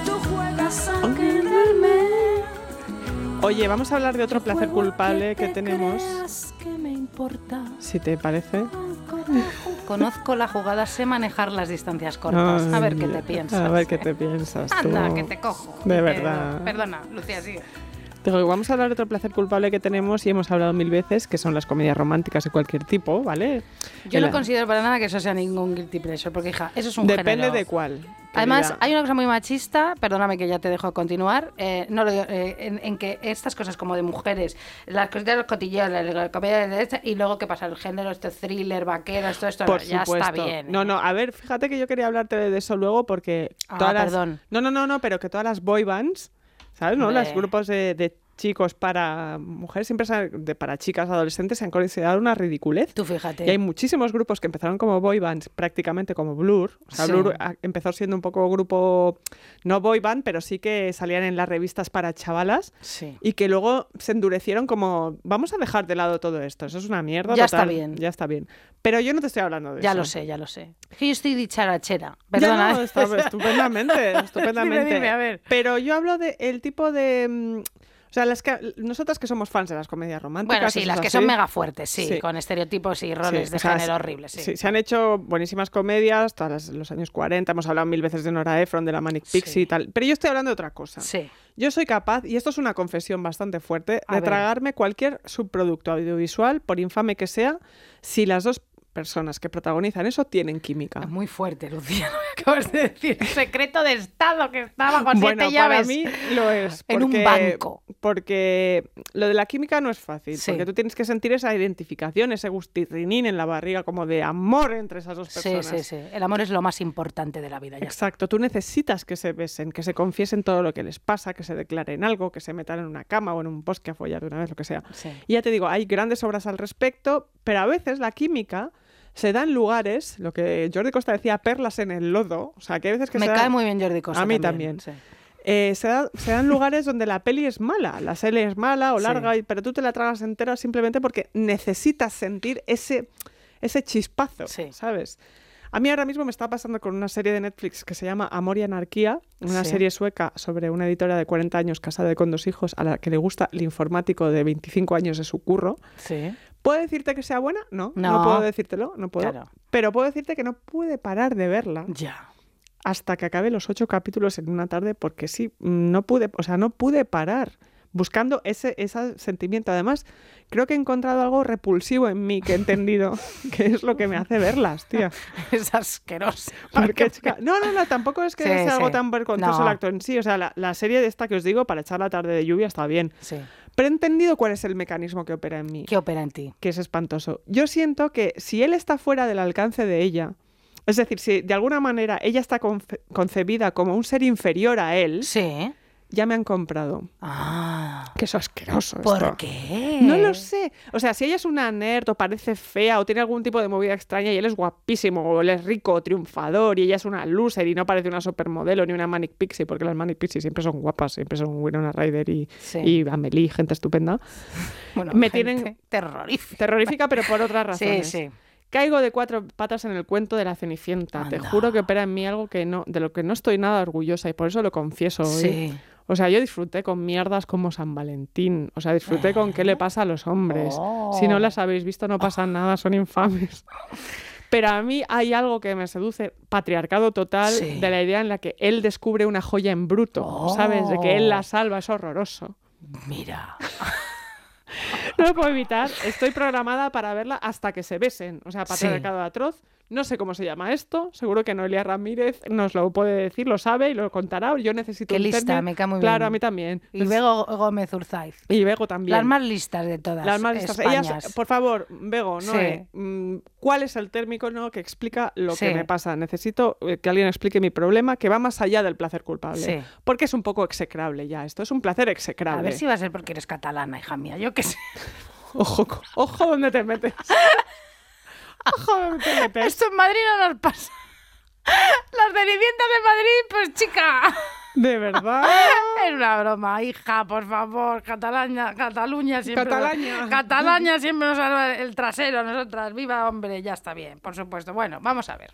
Tú juegas a quererme. Oye, vamos a hablar de otro placer culpable que te tenemos, si te parece. Conozco la jugada, sé manejar las distancias cortas. a ver qué te piensas. A ver qué te piensas. tú. Anda, que te cojo. De verdad. Perdona, Lucía, sigue. Digo, vamos a hablar de otro placer culpable que tenemos y hemos hablado mil veces, que son las comedias románticas de cualquier tipo, ¿vale? Yo no considero para nada que eso sea ningún guilty pleasure, porque hija, eso es un Depende género. de cuál. Además, hay una cosa muy machista, perdóname que ya te dejo continuar, eh, no eh, en, en que estas cosas como de mujeres, las cositas de los cotilleos, la, la comedia de esta, y luego qué pasa, el género, este thriller, vaqueros, todo esto, Por ya supuesto. está bien. No, ¿eh? no, a ver, fíjate que yo quería hablarte de eso luego porque Ah, todas las- perdón. No, no, no, no, pero que todas las boy bands, ¿sabes? ¿No? Hombre. grupos de, de chicos para mujeres siempre se de, para chicas adolescentes se han considerado una ridiculez. Tú fíjate. Y hay muchísimos grupos que empezaron como boy bands, prácticamente como Blur. O sea, Sí. Blur ah, empezó siendo un poco grupo, no boy band, pero sí que salían en las revistas para chavalas. Sí. Y que luego se endurecieron como, vamos a dejar de lado todo esto, eso es una mierda. Ya está bien. Ya está bien. Pero yo no te estoy hablando de Ya eso. lo sé, ya lo sé. Yo estoy dicharachera. Ya, Perdona. no, está estupendamente, [LAUGHS] estupendamente. Dime, dime, a ver. Pero yo hablo de el tipo de... O sea, las que, nosotras que somos fans de las comedias románticas. Bueno, sí, las que así. son mega fuertes, sí, Sí. con estereotipos y roles Sí, de o sea, género horribles, sí. se han hecho buenísimas comedias, las- los años 40, hemos hablado mil veces de Nora Ephron, de la Manic Pixie y tal. Pero yo estoy hablando de otra cosa. Sí. Yo soy capaz, y esto es una confesión bastante fuerte, A de ver. tragarme cualquier subproducto audiovisual, por infame que sea, si las dos personas que protagonizan eso tienen química. Es muy fuerte, Lucía, [LAUGHS] lo que acabas de decir. Secreto de Estado que estaba con Bueno, siete para llaves. mí lo es. En un banco. Porque lo de la química no es fácil. Sí. Porque tú tienes que sentir esa identificación, ese gustirrinín en la barriga, como de amor entre esas dos Sí, personas. sí, sí. El amor es lo más importante de la vida. Ya. Exacto, tú necesitas que se besen, que se confiesen todo lo que les pasa, que se declaren algo, que se metan en una cama o en un bosque a follar de una vez, lo que sea. Sí. Y ya te digo, hay grandes obras al respecto, pero a veces la química se da en lugares, lo que Jordi Costa decía, perlas en el lodo. O sea, que hay veces que Me se da- cae muy bien Jordi Costa. A mí también. sí. eh, se, da- se dan lugares donde la peli es mala, la serie es mala o Sí. larga, y- pero tú te la tragas entera simplemente porque necesitas sentir ese, ese chispazo, Sí. ¿sabes? A mí ahora mismo me está pasando con una serie de Netflix que se llama Amor y Anarquía, una Sí. serie sueca sobre una editora de 40 años casada con dos hijos a la que le gusta el informático de 25 años de su curro. Sí. ¿Puedo decirte que sea buena? No, no, No. puedo decírtelo, no puedo. Claro. Pero puedo decirte que no pude parar de verla Ya. hasta que acabe los ocho capítulos en una tarde porque sí, no pude, o sea, no pude parar buscando ese, ese sentimiento. Además, creo que he encontrado algo repulsivo en mí que he entendido, [LAUGHS] que es lo que me hace verlas, tía. [LAUGHS] Es asqueroso. Porque, [LAUGHS] chica, no, no, no, tampoco es que Sí, sea algo tan vergonzoso No. el acto en sí. O sea, la, la serie de esta que os digo, para echar la tarde de lluvia, está bien. Sí. Pero he entendido cuál es el mecanismo que opera en mí ¿Qué opera en ti? que es espantoso. Yo siento que si él está fuera del alcance de ella, es decir, si de alguna manera ella está conce- concebida como un ser inferior a él, Sí. Ya me han comprado. Ah. Que eso es asqueroso. ¿Por esto. qué? No lo sé. O sea, si ella es una nerd o parece fea o tiene algún tipo de movida extraña y él es guapísimo o él es rico o triunfador y ella es una loser y no parece una supermodelo ni una Manic Pixie, porque las Manic Pixie siempre son guapas, siempre son Winona Ryder y, Sí. y Amelie, gente estupenda. Bueno, me tienen- terrorífica. Terrorífica, pero por otras Sí, razones. sí. Caigo de cuatro patas en el cuento de la Cenicienta. Te juro que opera en mí algo que no, de lo que no estoy nada orgullosa y por eso lo confieso hoy. Sí. O sea, yo disfruté con mierdas como San Valentín. O sea, disfruté con qué le pasa a los hombres. Si no Oh. las habéis visto, no pasa nada, son infames. Pero a mí hay algo que me seduce, patriarcado total, Sí. de la idea en la que él descubre una joya en bruto, ¿sabes? De que él la salva, es horroroso. Mira. [LAUGHS] No lo puedo evitar. Estoy programada para verla hasta que se besen. O sea, patriarcado atroz. No sé cómo se llama esto. Seguro que Noelia Ramírez nos lo puede decir, lo sabe y lo contará. Yo necesito Qué un lista, término. me cae muy Claro, bien. a mí también. Y Bego Gómez Urzaiz. Y Bego también. Las más listas de todas. Las más listas. Ellas, por favor, Bego, ¿no? Sí. Mm, ¿Cuál es el término que explica lo Sí. que me pasa? Necesito eh, que alguien explique mi problema que va más allá del placer culpable. Sí. Porque es un poco execrable ya. Esto es un placer execrable. A ver si va a ser porque eres catalana, hija mía. Yo qué sé. [LAUGHS] Ojo, ojo donde te metes. [LAUGHS] [LAUGHS] donde te. Esto en Madrid no nos pasa. Las cenicientas de Madrid, pues chica. De verdad. [LAUGHS] Es una broma, hija, por favor. Cataluña, Cataluña siempre. Catalaña. Catalaña siempre nos salva el trasero, nosotras. Viva, hombre, ya está bien, por supuesto. Bueno, vamos a ver.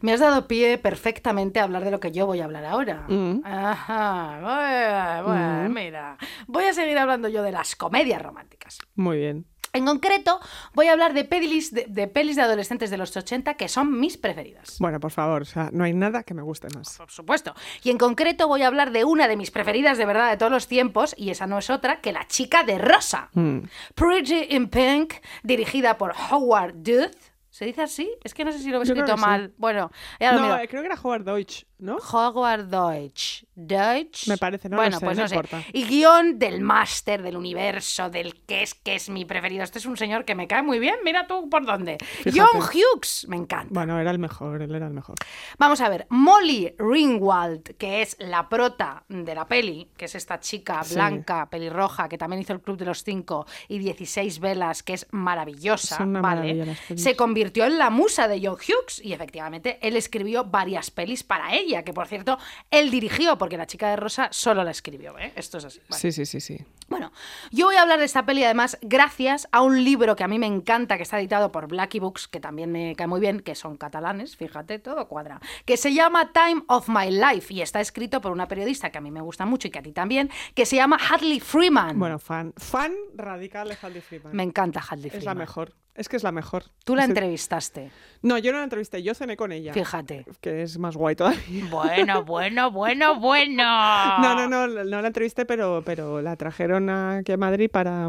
Me has dado pie perfectamente a hablar de lo que yo voy a hablar ahora. Mm. Ajá, bueno, bueno, mira. Voy a seguir hablando yo de las comedias románticas. Muy bien. En concreto, voy a hablar de pelis de, de pelis de adolescentes de los 80 que son mis preferidas. Bueno, por favor, o sea, no hay nada que me guste más. Por supuesto. Y en concreto voy a hablar de una de mis preferidas de verdad de todos los tiempos, y esa no es otra que La chica de rosa. Mm. Pretty in Pink, dirigida por Howard Duth. ¿Se dice así? Es que no sé si lo he escrito sí. mal. Bueno, ya lo No, miro. eh, creo que era Howard Deutsch, ¿no? Howard Deutsch. Deutsch. Me parece, no lo bueno, sé, pues no no sé. importa. Y guion del máster del universo, del que es que es mi preferido. Este es un señor que me cae muy bien. Mira tú por dónde. Fíjate. John Hughes. Me encanta. Bueno, era el mejor, él era el mejor. Vamos a ver, Molly Ringwald, que es la prota de la peli, que es esta chica Sí. blanca, pelirroja, que también hizo el Club de los Cinco y 16 velas, que es maravillosa, ¿vale? Se convirtió en la musa de John Hughes y efectivamente él escribió varias pelis para ella, que por cierto, él dirigió, porque la chica de Rosa solo la escribió, ¿eh? Esto es así. Sí, sí, sí, sí. Bueno, yo voy a hablar de esta peli además gracias a un libro que a mí me encanta, que está editado por Blackie Books, que también me cae muy bien, que son catalanes, fíjate, todo cuadra, que se llama Time of My Life y está escrito por una periodista que a mí me gusta mucho y que a ti también, que se llama Hadley Freeman. Bueno, fan, fan radical de Hadley Freeman. me encanta Hadley Freeman. es la mejor. Es que es la mejor. Tú la entrevistaste, No, yo no la entrevisté, yo cené con ella. fíjate. Que es más guay todavía. Bueno, bueno, bueno, bueno. [LAUGHS] No, no, no, no la entrevisté, pero, pero la trajeron aquí a Madrid para,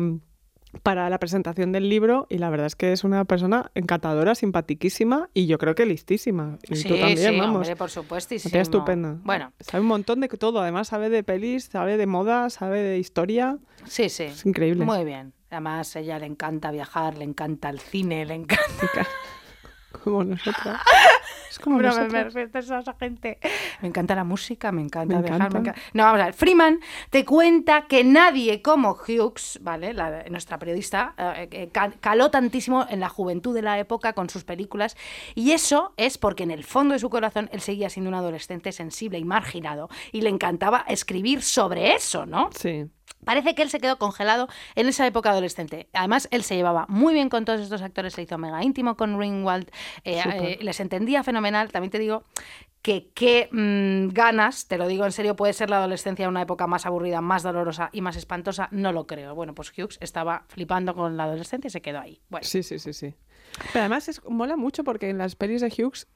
para la presentación del libro y la verdad es que es una persona encantadora, simpatiquísima y yo creo que listísima. Y Sí, tú también, sí, vamos. hombre, por tía estupenda. Bueno, Sabe un montón de todo, además sabe de pelis, sabe de moda, sabe de historia. sí, sí. Es increíble. Muy bien. Además, a ella le encanta viajar, le encanta el cine, le encanta... Como nosotras. [LAUGHS] Es como Pero me, esa gente. Me encanta la música, me encanta Me viajar. me encanta. enca- No, vamos a ver. Freeman te cuenta que nadie como Hughes, ¿vale? La- nuestra periodista, eh, eh, ca- caló tantísimo en la juventud de la época con sus películas. Y eso es porque en el fondo de su corazón él seguía siendo un adolescente sensible y marginado. Y le encantaba escribir sobre eso, ¿no? Sí. Parece que él se quedó congelado en esa época adolescente. Además, él se llevaba muy bien con todos estos actores, se hizo mega íntimo con Ringwald, eh, eh, les entendía fenomenal. También te digo que qué mm, ganas, te lo digo en serio, puede ser la adolescencia una época más aburrida, más dolorosa y más espantosa. No lo creo. Bueno, pues Hughes estaba flipando con la adolescencia y se quedó ahí. Bueno, Sí, sí, sí, sí. Pero además es, mola mucho porque en las pelis de Hughes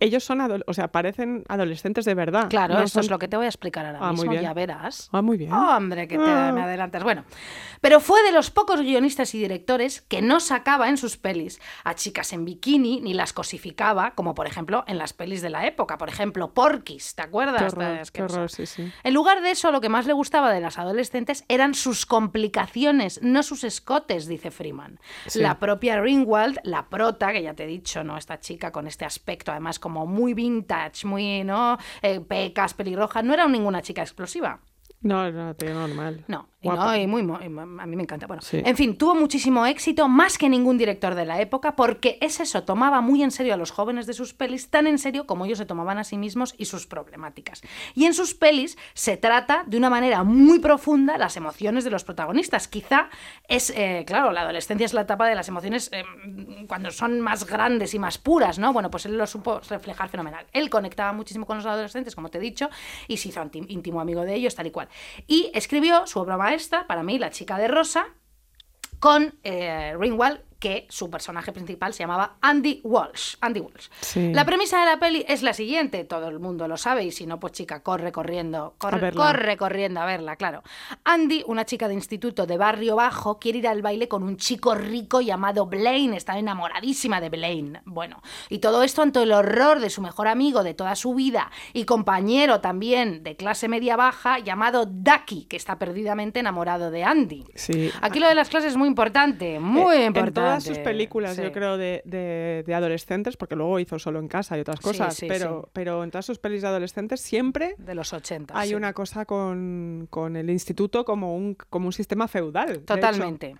ellos son, o sea, parecen adolescentes de verdad. claro, No esto es lo que te voy a explicar ahora Ah, muy mismo, bien. ya verás. Ah, muy bien. Hombre, que te Ah. me adelantas. Bueno, pero fue de los pocos guionistas y directores que no sacaba en sus pelis a chicas en bikini ni las cosificaba, como por ejemplo en las pelis de la época. Por ejemplo, Porky's, ¿te acuerdas? Qué Esta horror, qué asquerosa. horror, sí, sí. En lugar de eso, lo que más le gustaba de las adolescentes eran sus complicaciones, no sus escotes, dice Freeman. Sí. La propia Ringwald, la prota, que ya te he dicho, ¿no? Esta chica con este aspecto, además, como muy vintage, muy, ¿no? Eh, pecas, pelirroja, no era ninguna chica explosiva. No, no, tío, normal. No, y, no, y muy, mo- y mo- a mí me encanta. Bueno, Sí. en fin, tuvo muchísimo éxito, más que ningún director de la época, porque es eso, tomaba muy en serio a los jóvenes de sus pelis, tan en serio como ellos se tomaban a sí mismos y sus problemáticas. Y en sus pelis se trata de una manera muy profunda las emociones de los protagonistas. Quizá es, eh, claro, la adolescencia es la etapa de las emociones eh, cuando son más grandes y más puras, ¿no? Bueno, pues él lo supo reflejar fenomenal. Él conectaba muchísimo con los adolescentes, como te he dicho, y se hizo íntimo amigo de ellos, tal y cual. Y escribió su obra maestra, para mí, La chica de rosa, con eh, Ringwald, que su personaje principal se llamaba Andy Walsh. Andy Walsh. Sí. La premisa de la peli es la siguiente, todo el mundo lo sabe, y si no, pues chica, corre corriendo, corre, corre corriendo a verla, claro. Andy, una chica de instituto de barrio bajo, quiere ir al baile con un chico rico llamado Blaine, está enamoradísima de Blaine. Bueno, y todo esto ante el horror de su mejor amigo de toda su vida y compañero también de clase media baja llamado Ducky, que está perdidamente enamorado de Andy. Sí. Aquí lo de las clases es muy importante, muy Eh, importante. En todas sus películas, Sí. yo creo, de, de- de adolescentes, porque luego hizo solo en casa y otras cosas, sí, pero, sí. pero en todas sus pelis de adolescentes siempre De los 80. hay una cosa con, con el instituto como un, como un sistema feudal. Totalmente.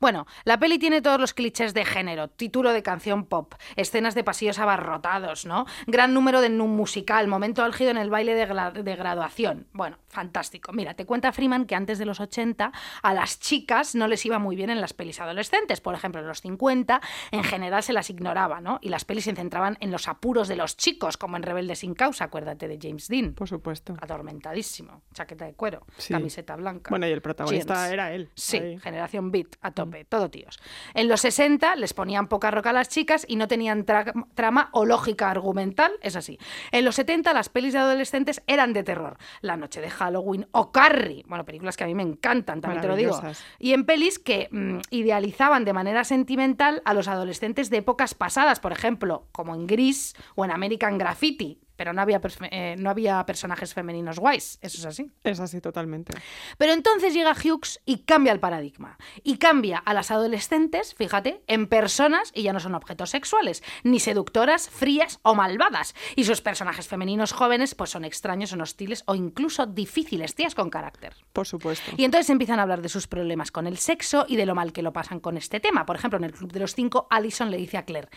Bueno, la peli tiene todos los clichés de género, título de canción pop, escenas de pasillos abarrotados, ¿no? Gran número de musical, momento álgido en el baile de, de graduación. Bueno, fantástico. Mira, te cuenta Freeman que antes de los 80 a las chicas no les iba muy bien en las pelis adolescentes. Por ejemplo, los 50, en general se las ignoraba, ¿no? Y las pelis se centraban en los apuros de los chicos, como en Rebelde sin causa, acuérdate de James Dean. Por supuesto. Atormentadísimo, chaqueta de cuero, Sí. camiseta blanca. Bueno, y el protagonista era él. Sí, ahí. Mm. generación beat, a tope, todo tíos. En los 60 les ponían poca roca a las chicas y no tenían tra- trama o lógica argumental, es así. En los 70 las pelis de adolescentes eran de terror. La noche de Halloween o Carrie, bueno, películas que a mí me encantan, también te lo digo. Y en pelis que mm, idealizaban de manera sentimental a los adolescentes de épocas pasadas, por ejemplo, como en Gris o en American Graffiti. Pero no había, eh, no había personajes femeninos guays, eso es así. Es así totalmente. Pero entonces llega Hughes y cambia el paradigma. Y cambia a las adolescentes, fíjate, en personas y ya no son objetos sexuales, ni seductoras, frías o malvadas. Y sus personajes femeninos jóvenes pues son extraños, son hostiles o incluso difíciles, tías con carácter. Por supuesto. Y entonces empiezan a hablar de sus problemas con el sexo y de lo mal que lo pasan con este tema. Por ejemplo, en el Club de los Cinco, Allison le dice a Claire,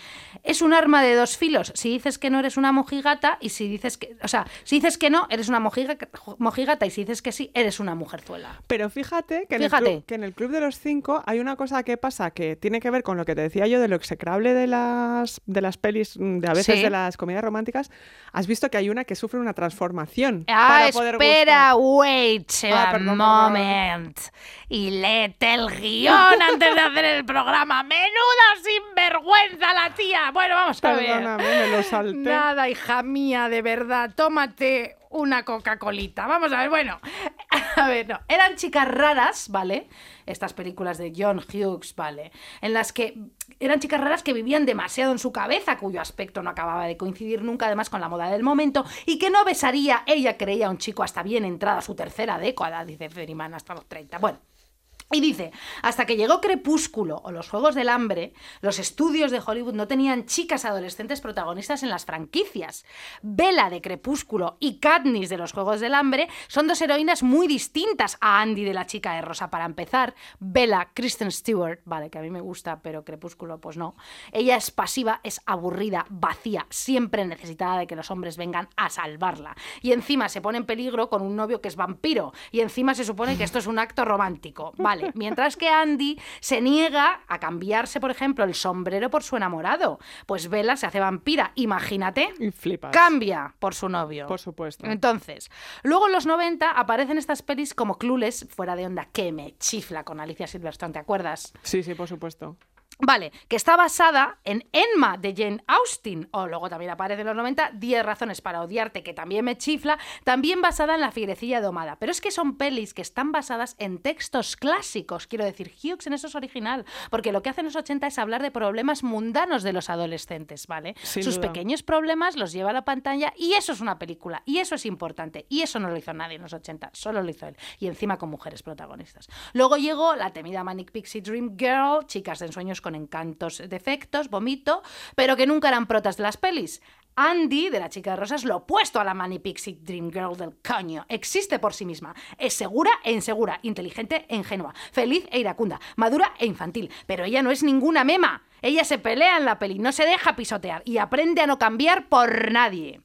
es un arma de dos filos. Si dices que no eres una mojigata y si dices que... O sea, si dices que no, eres una mojiga- mojigata y si dices que sí, eres una mujerzuela. Pero fíjate que, En Fíjate. el club, que en el Club de los Cinco hay una cosa que pasa que tiene que ver con lo que te decía yo de lo execrable de las, de las pelis, mm, de a veces Sí. de las comedias románticas. Has visto que hay una que sufre una transformación. Ah, para poder espera, gustar. wait Ah, a perdón, moment. Y léete el guion antes de hacer el programa. Menuda sinvergüenza la tía. Bueno, vamos a ver. Me lo salté. Nada, hija mía, de verdad. Tómate una Coca-Colita. Vamos a ver, bueno. [LAUGHS] A ver, no. Eran chicas raras, ¿vale? Estas películas de John Hughes, ¿vale? En las que eran chicas raras que vivían demasiado en su cabeza, cuyo aspecto no acababa de coincidir nunca, además, con la moda del momento, y que no besaría, ella creía, a un chico hasta bien entrada su tercera década, dice Ferryman, hasta los 30. Bueno. Y dice, hasta que llegó Crepúsculo o los Juegos del Hambre, los estudios de Hollywood no tenían chicas adolescentes protagonistas en las franquicias. Bella de Crepúsculo y Katniss de los Juegos del Hambre son dos heroínas muy distintas a Andy de la chica de Rosa. Para empezar, Bella, Kristen Stewart, vale, que a mí me gusta, pero Crepúsculo pues no. Ella es pasiva, es aburrida, vacía, siempre necesitada de que los hombres vengan a salvarla. Y encima se pone en peligro con un novio que es vampiro. Y encima se supone que esto es un acto romántico. Vale, mientras que Andy se niega a cambiarse, por ejemplo, el sombrero por su enamorado. Pues Bella se hace vampira, imagínate. Y flipas. Cambia por su novio. Por supuesto. Entonces, luego en los 90 aparecen estas pelis como Clueless, fuera de onda, que me chifla con Alicia Silverstone, ¿te acuerdas? Sí, sí, por supuesto. Vale, que está basada en Enma de Jane Austen, o luego también aparece en los 90 10 razones para odiarte, que también me chifla, también basada en La fierecilla domada. Pero es que son pelis que están basadas en textos clásicos, quiero decir, Hughes en eso es original, porque lo que hacen los 80 es hablar de problemas mundanos de los adolescentes, ¿vale? Sin Sus duda. pequeños problemas los lleva a la pantalla y eso es una película, y eso es importante, y eso no lo hizo nadie en los 80, solo lo hizo él, y encima con mujeres protagonistas. Luego llegó la temida Manic Pixie Dream Girl, chicas de ensueños con encantos, defectos, vomito, pero que nunca eran protas de las pelis. Andy, de la chica de rosas, lo opuesto a la Manic Pixie Dream Girl del coño. Existe por sí misma. Es segura e insegura, inteligente e ingenua, feliz e iracunda, madura e infantil. Pero ella no es ninguna mema. Ella se pelea en la peli, no se deja pisotear y aprende a no cambiar por nadie.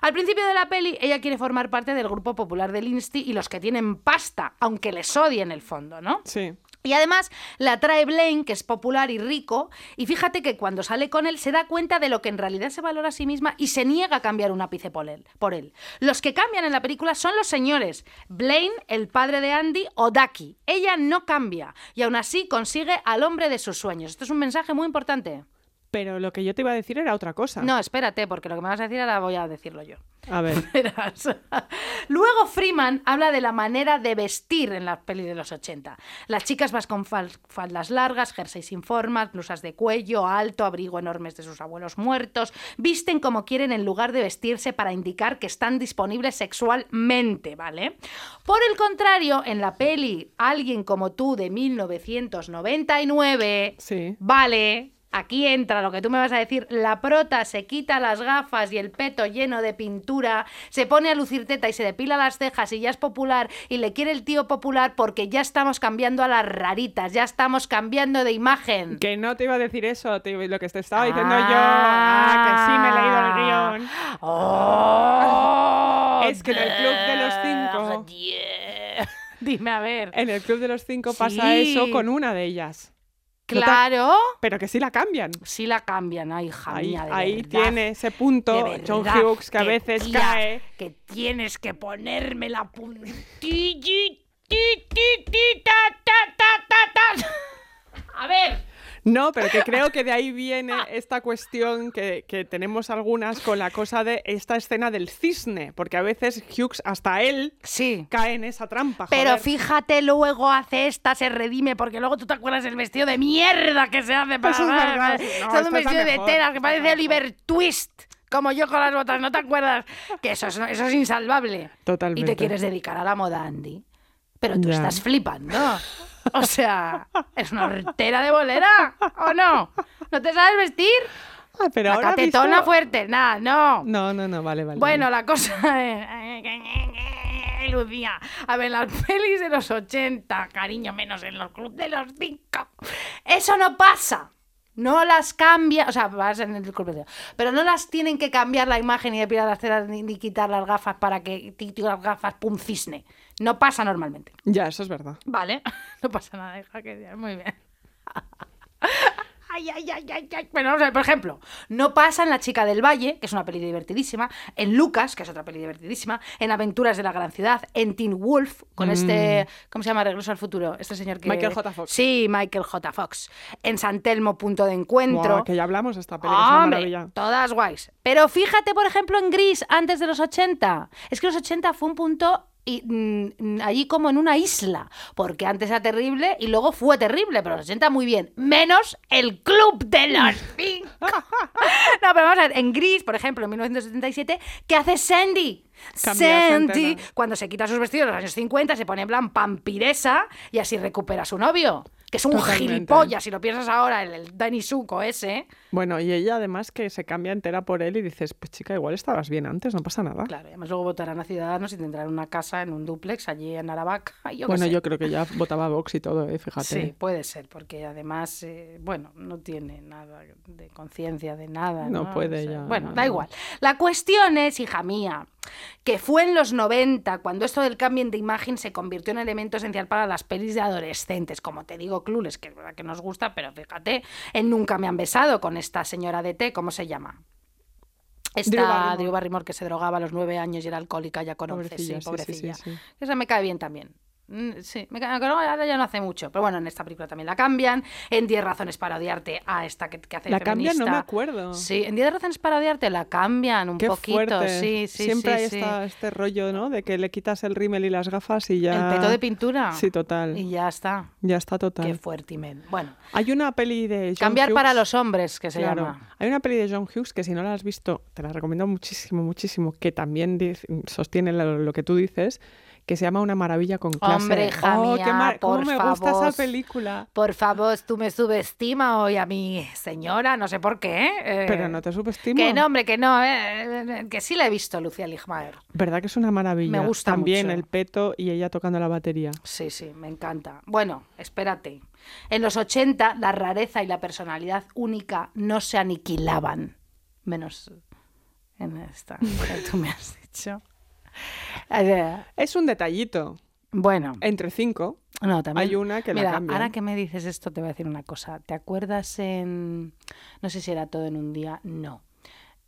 Al principio de la peli, ella quiere formar parte del grupo popular del Insti y los que tienen pasta, aunque les odie en el fondo, ¿no? Sí. Y además la trae Blaine, que es popular y rico, y fíjate que cuando sale con él se da cuenta de lo que en realidad se valora a sí misma y se niega a cambiar un ápice por él. Por él. Los que cambian en la película son los señores, Blaine, el padre de Andy, o Ducky. Ella no cambia y aún así consigue al hombre de sus sueños. Esto es un mensaje muy importante. Pero lo que yo te iba a decir era otra cosa. No, espérate, porque lo que me vas a decir ahora voy a decirlo yo. A ver. [LAUGHS] Verás. Luego Freeman habla de la manera de vestir en las pelis de los 80. Las chicas vas con fal- faldas largas, jerseys sin formas, blusas de cuello alto, abrigo enormes de sus abuelos muertos. Visten como quieren en lugar de vestirse para indicar que están disponibles sexualmente, ¿vale? Por el contrario, en la peli Alguien como tú de 1999, Sí. Vale, aquí entra lo que tú me vas a decir. La prota se quita las gafas y el peto lleno de pintura, se pone a lucir teta y se depila las cejas y ya es popular y le quiere el tío popular porque ya estamos cambiando a las raritas, ya estamos cambiando de imagen. Que no te iba a decir eso, te- lo que te estaba diciendo yo. Ah, que sí me he leído el guion. Oh, Es que en el Club de los Cinco- yeah. [LAUGHS] Dime a ver. En el Club de los Cinco pasa eso con una de ellas. No te- Claro. Pero que sí la cambian. Sí la cambian, ay, hija Ahí, mía, de ahí verdad. tiene ese punto De John verdad, Hughes que a veces tía, cae. Que tienes que ponerme la puntilla. ti, ti, ti, No, pero que creo que de ahí viene esta cuestión que, que tenemos algunas con la cosa de esta escena del cisne, porque a veces Hughes, hasta él, Sí. cae en esa trampa. Pero fíjate, luego hace esta, se redime, porque luego tú te acuerdas del vestido de mierda que se hace para. Eso es verdad. No, un es la vestido de tela que parece Oliver Twist. Como yo con las botas, ¿no te acuerdas? Que eso es, eso es insalvable. Y Totalmente. te quieres dedicar a la moda, Andy. Pero tú Ya. estás flipando. [LAUGHS] O sea, ¿es una hortera de bolera? ¿O no? ¿No te sabes vestir? Ah, pero La ahora catetona visto- fuerte, nada, no. No, no, no, vale, vale. Bueno, vale. la cosa es... [LAUGHS] Lucía, a ver, las pelis de los 80, cariño, menos en los clubs de los 5. Eso no pasa. No las cambia, o sea, vas en el club de los- pero no las tienen que cambiar la imagen y depilar las ceras ni, ni quitar las gafas para que las gafas pum cisne. No pasa normalmente. Ya, eso es verdad. Vale, [LAUGHS] no pasa nada, hija, que ya, muy bien. [LAUGHS] Ay, ay, ay, ay, ay. Bueno, vamos a ver, por ejemplo, no pasa en La chica del valle, que es una peli divertidísima, en Lucas, que es otra peli divertidísima, en Aventuras de la gran ciudad, en Teen Wolf, con este, ¿cómo se llama? Regreso al futuro, este señor que... Mm. Michael J. Fox. Sí, Michael J. Fox. En San Telmo, punto de encuentro. Buah, que ya hablamos de esta película, es una Hombre, maravilla. todas guays. Pero fíjate, por ejemplo, en Gris antes de los 80. Es que los 80 fue un punto y, mm, allí como en una isla, porque antes era terrible y luego fue terrible, pero los 80 muy bien. Menos el Club de los Cinco. [LAUGHS] no, pero vamos a ver, en Gris, por ejemplo, en 1977, ¿qué hace Sandy? Sandy, cuando se quita sus vestidos de los años 50, se pone en plan vampiresa y así recupera a su novio. Que es un Totalmente. gilipollas, si lo piensas ahora, el, el Danny Suco ese. Bueno, y ella además que se cambia entera por él y dices, pues chica, igual estabas bien antes, no pasa nada. Claro, además luego votarán a Ciudadanos y tendrán una casa en un duplex allí en Aravaca. [LAUGHS] Yo bueno, sé. yo creo que ya votaba Vox y todo, ¿eh? fíjate. Sí, puede ser, porque además, eh, bueno, no tiene nada de conciencia de nada. No No, puede O sea, ya, Bueno, no, da igual. La cuestión es, hija mía, que fue en los 90 cuando esto del cambio de imagen se convirtió en elemento esencial para las pelis de adolescentes. Como te digo, Clueless, que es verdad que nos gusta, pero fíjate, en Nunca me han besado con esta señora de té, ¿cómo se llama? Esta Drew Barrymore. Drew Barrymore que se drogaba a los nueve años y era alcohólica ya con 11, Pobrecilla, sí, sí, sí, sí, pobrecilla. sí. Esa me cae bien también. Mm, Sí, me pero ahora ya no hace mucho. Pero bueno, en esta película también la cambian. En 10 razones para odiarte a esta que, que hace La cambian, no me feminista. acuerdo. Sí, en 10 razones para odiarte la cambian un Qué poquito. fuerte. Sí, sí, Siempre sí, hay sí. esta- este rollo, ¿no? De que le quitas el rímel y las gafas y ya... El peto de pintura. Sí, total. Y ya está. Ya está total. Qué fuerte, men. Bueno, Hay una peli de John cambiar Hughes- para los hombres, que se Claro. llama. Hay una peli de John Hughes que si no la has visto, te la recomiendo muchísimo, muchísimo, que también sostiene lo, lo que tú dices, que se llama Una maravilla con clase. Hombre, hija oh, mía, qué mar- cómo por me gusta favor. esa película. Por favor, tú me subestimas hoy a mi señora, no sé por qué. eh, Pero no te subestimo. Que no, hombre, que no. eh, eh, que sí la he visto, Lucía Ligmaer. ¿Verdad que es una maravilla? Me gusta También mucho. el peto y ella tocando la batería. Sí, sí, me encanta. Bueno, espérate. En los 80 la rareza y la personalidad única no se aniquilaban. Menos en esta que tú me has dicho. [LAUGHS] Es un detallito. Bueno, Entre cinco. no, también. hay una que la Mira, cambian. ahora que me dices esto, te voy a decir una cosa. ¿Te acuerdas en. No sé si era todo en un día? No.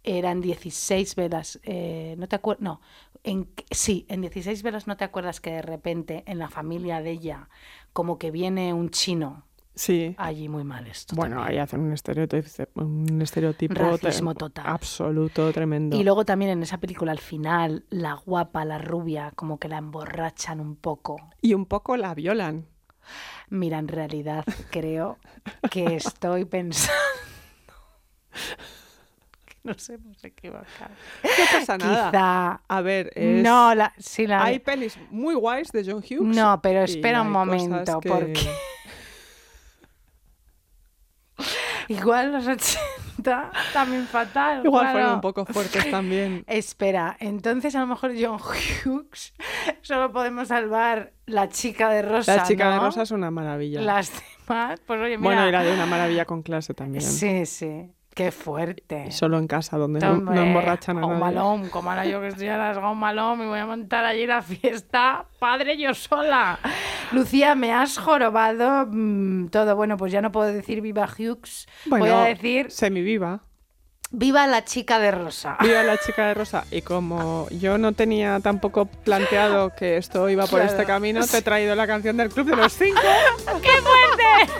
Eran 16 velas. eh, ¿No te acuerdas? No. En, sí, en 16 velas no te acuerdas que de repente en la familia de ella, como que viene un chino. Sí. Allí muy mal esto. Bueno, también. ahí hacen un estereotipo, un estereotipo Racismo total. absoluto, tremendo. Y luego también en esa película al final, la guapa, la rubia, como que la emborrachan un poco. Y un poco la violan. Mira, en realidad creo que estoy [LAUGHS] pensando. [LAUGHS] que no se hemos equivocado. No pasa nada. Quizá. A ver, es... No, la, sí, la. hay pelis muy guays de John Hughes. No, pero espera un momento, que- porque [LAUGHS] igual los 80 también fatal. Igual claro. fueron un poco fuertes también. [LAUGHS] Espera, entonces a lo mejor John Hughes solo podemos salvar la chica de rosa. La chica de rosa es una maravilla. Las demás, pues oye, mira. Bueno, y la de una maravilla con clase también. Sí, sí. Qué fuerte. Solo en casa, donde no, no emborrachan a nadie. Alone, como ahora yo que estoy a las Alone, me voy a montar allí la fiesta, padre yo sola. Lucía, me has jorobado mm, todo. Bueno, pues ya no puedo decir viva Hughes, voy a decir semiviva. viva la chica de rosa. Viva la chica de rosa. Y como yo no tenía tampoco planteado que esto iba por Claro. este camino, te he traído la canción del Club de los Cinco. [LAUGHS] ¡Qué fuerte!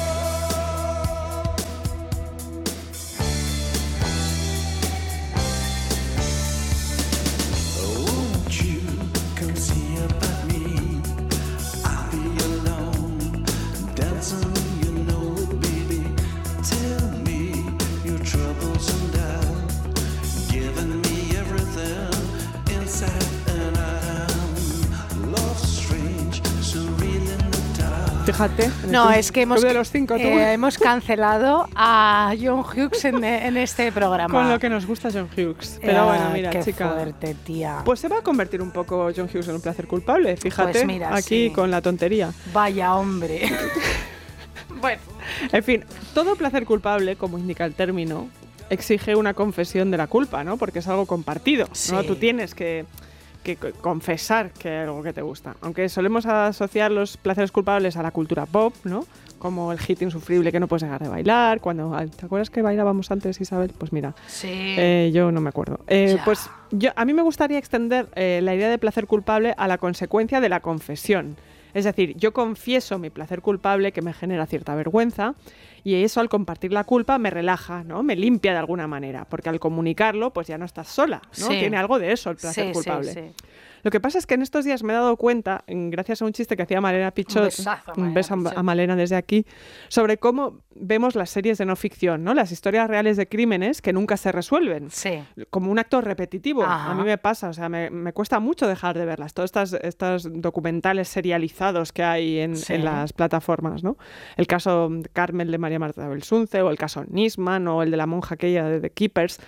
[LAUGHS] Fíjate. No, es que hemos, de los Cinco, eh, hemos cancelado a John Hughes en, en este programa. Con lo que nos gusta John Hughes. Pero bueno, mira, qué chica. fuerte, tía. Pues se va a convertir un poco John Hughes en un placer culpable, fíjate, Pues mira, aquí sí. con la tontería. Vaya hombre. [LAUGHS] bueno, En fin, todo placer culpable, como indica el término, exige una confesión de la culpa, ¿no? Porque es algo compartido, ¿no? Tú tienes que, que co- confesar que hay algo que te gusta. Aunque solemos asociar los placeres culpables a la cultura pop, ¿no? Como el hit insufrible que no puedes dejar de bailar, cuando... ¿Te acuerdas que bailábamos antes, Isabel? Pues mira, sí. eh, yo no me acuerdo. Eh, pues yo, a mí me gustaría extender eh, la idea de placer culpable a la consecuencia de la confesión. Es decir, yo confieso mi placer culpable que me genera cierta vergüenza y eso al compartir la culpa me relaja, ¿no? Me limpia de alguna manera, porque al comunicarlo pues ya no estás sola, ¿no? Sí. Tiene algo de eso el placer Sí, sí, culpable. sí. Lo que pasa es que en estos días me he dado cuenta, gracias a un chiste que hacía Malena Pichot, besazo un Malena beso a- Pichot. a Malena desde aquí, sobre cómo vemos las series de no ficción, ¿no? Las historias reales de crímenes que nunca se resuelven Sí. como un acto repetitivo. Ajá. A mí me pasa, o sea, me, me cuesta mucho dejar de verlas. Todos estas, estos documentales serializados que hay en, Sí. en las plataformas, ¿no? El caso de Carmel de María Marta Belsunce, o el caso Nisman, o el de la monja aquella de The Keepers.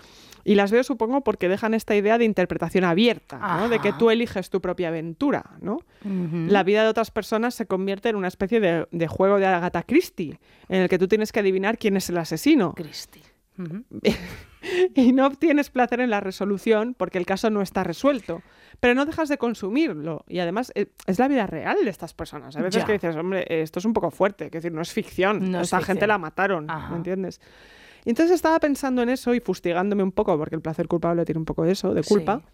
Y las veo, supongo, porque dejan esta idea de interpretación abierta, ¿no? De que tú eliges tu propia aventura, ¿no? La vida de otras personas se convierte en una especie de, de juego de Agatha Christie, en el que tú tienes que adivinar quién es el asesino Cristi. Ujú. [LAUGHS] y no obtienes placer en la resolución porque el caso no está resuelto. Pero no dejas de consumirlo. Y además eh, es la vida real de estas personas. A veces Ya. que dices, hombre, esto es un poco fuerte. Es decir, no es ficción. No es Esta gente la mataron. ¿Me entiendes? Y entonces estaba pensando en eso y fustigándome un poco, porque el placer culpable tiene un poco de eso, de culpa, Sí.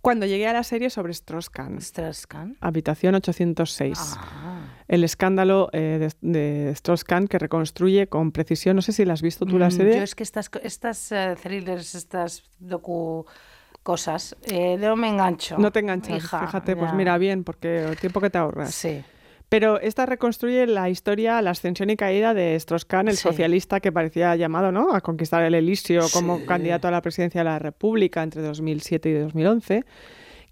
cuando llegué a la serie sobre Strauss-Kahn, Strauss-Kahn. Habitación 806. Ah. El escándalo eh, de, de Strauss-Kahn que reconstruye con precisión. No sé si la has visto tú la Mm, serie. Yo es que estas, estas eh, thrillers, estas docu cosas, eh, no me engancho. No te enganchas, hija, fíjate, pues mira bien, porque el tiempo que te ahorras. Sí. Pero esta reconstruye la historia, la ascensión y caída de Strauss-Kahn, el Sí. socialista que parecía llamado ¿no? a conquistar el Elíseo como Sí. candidato a la presidencia de la República entre 2007 y 2011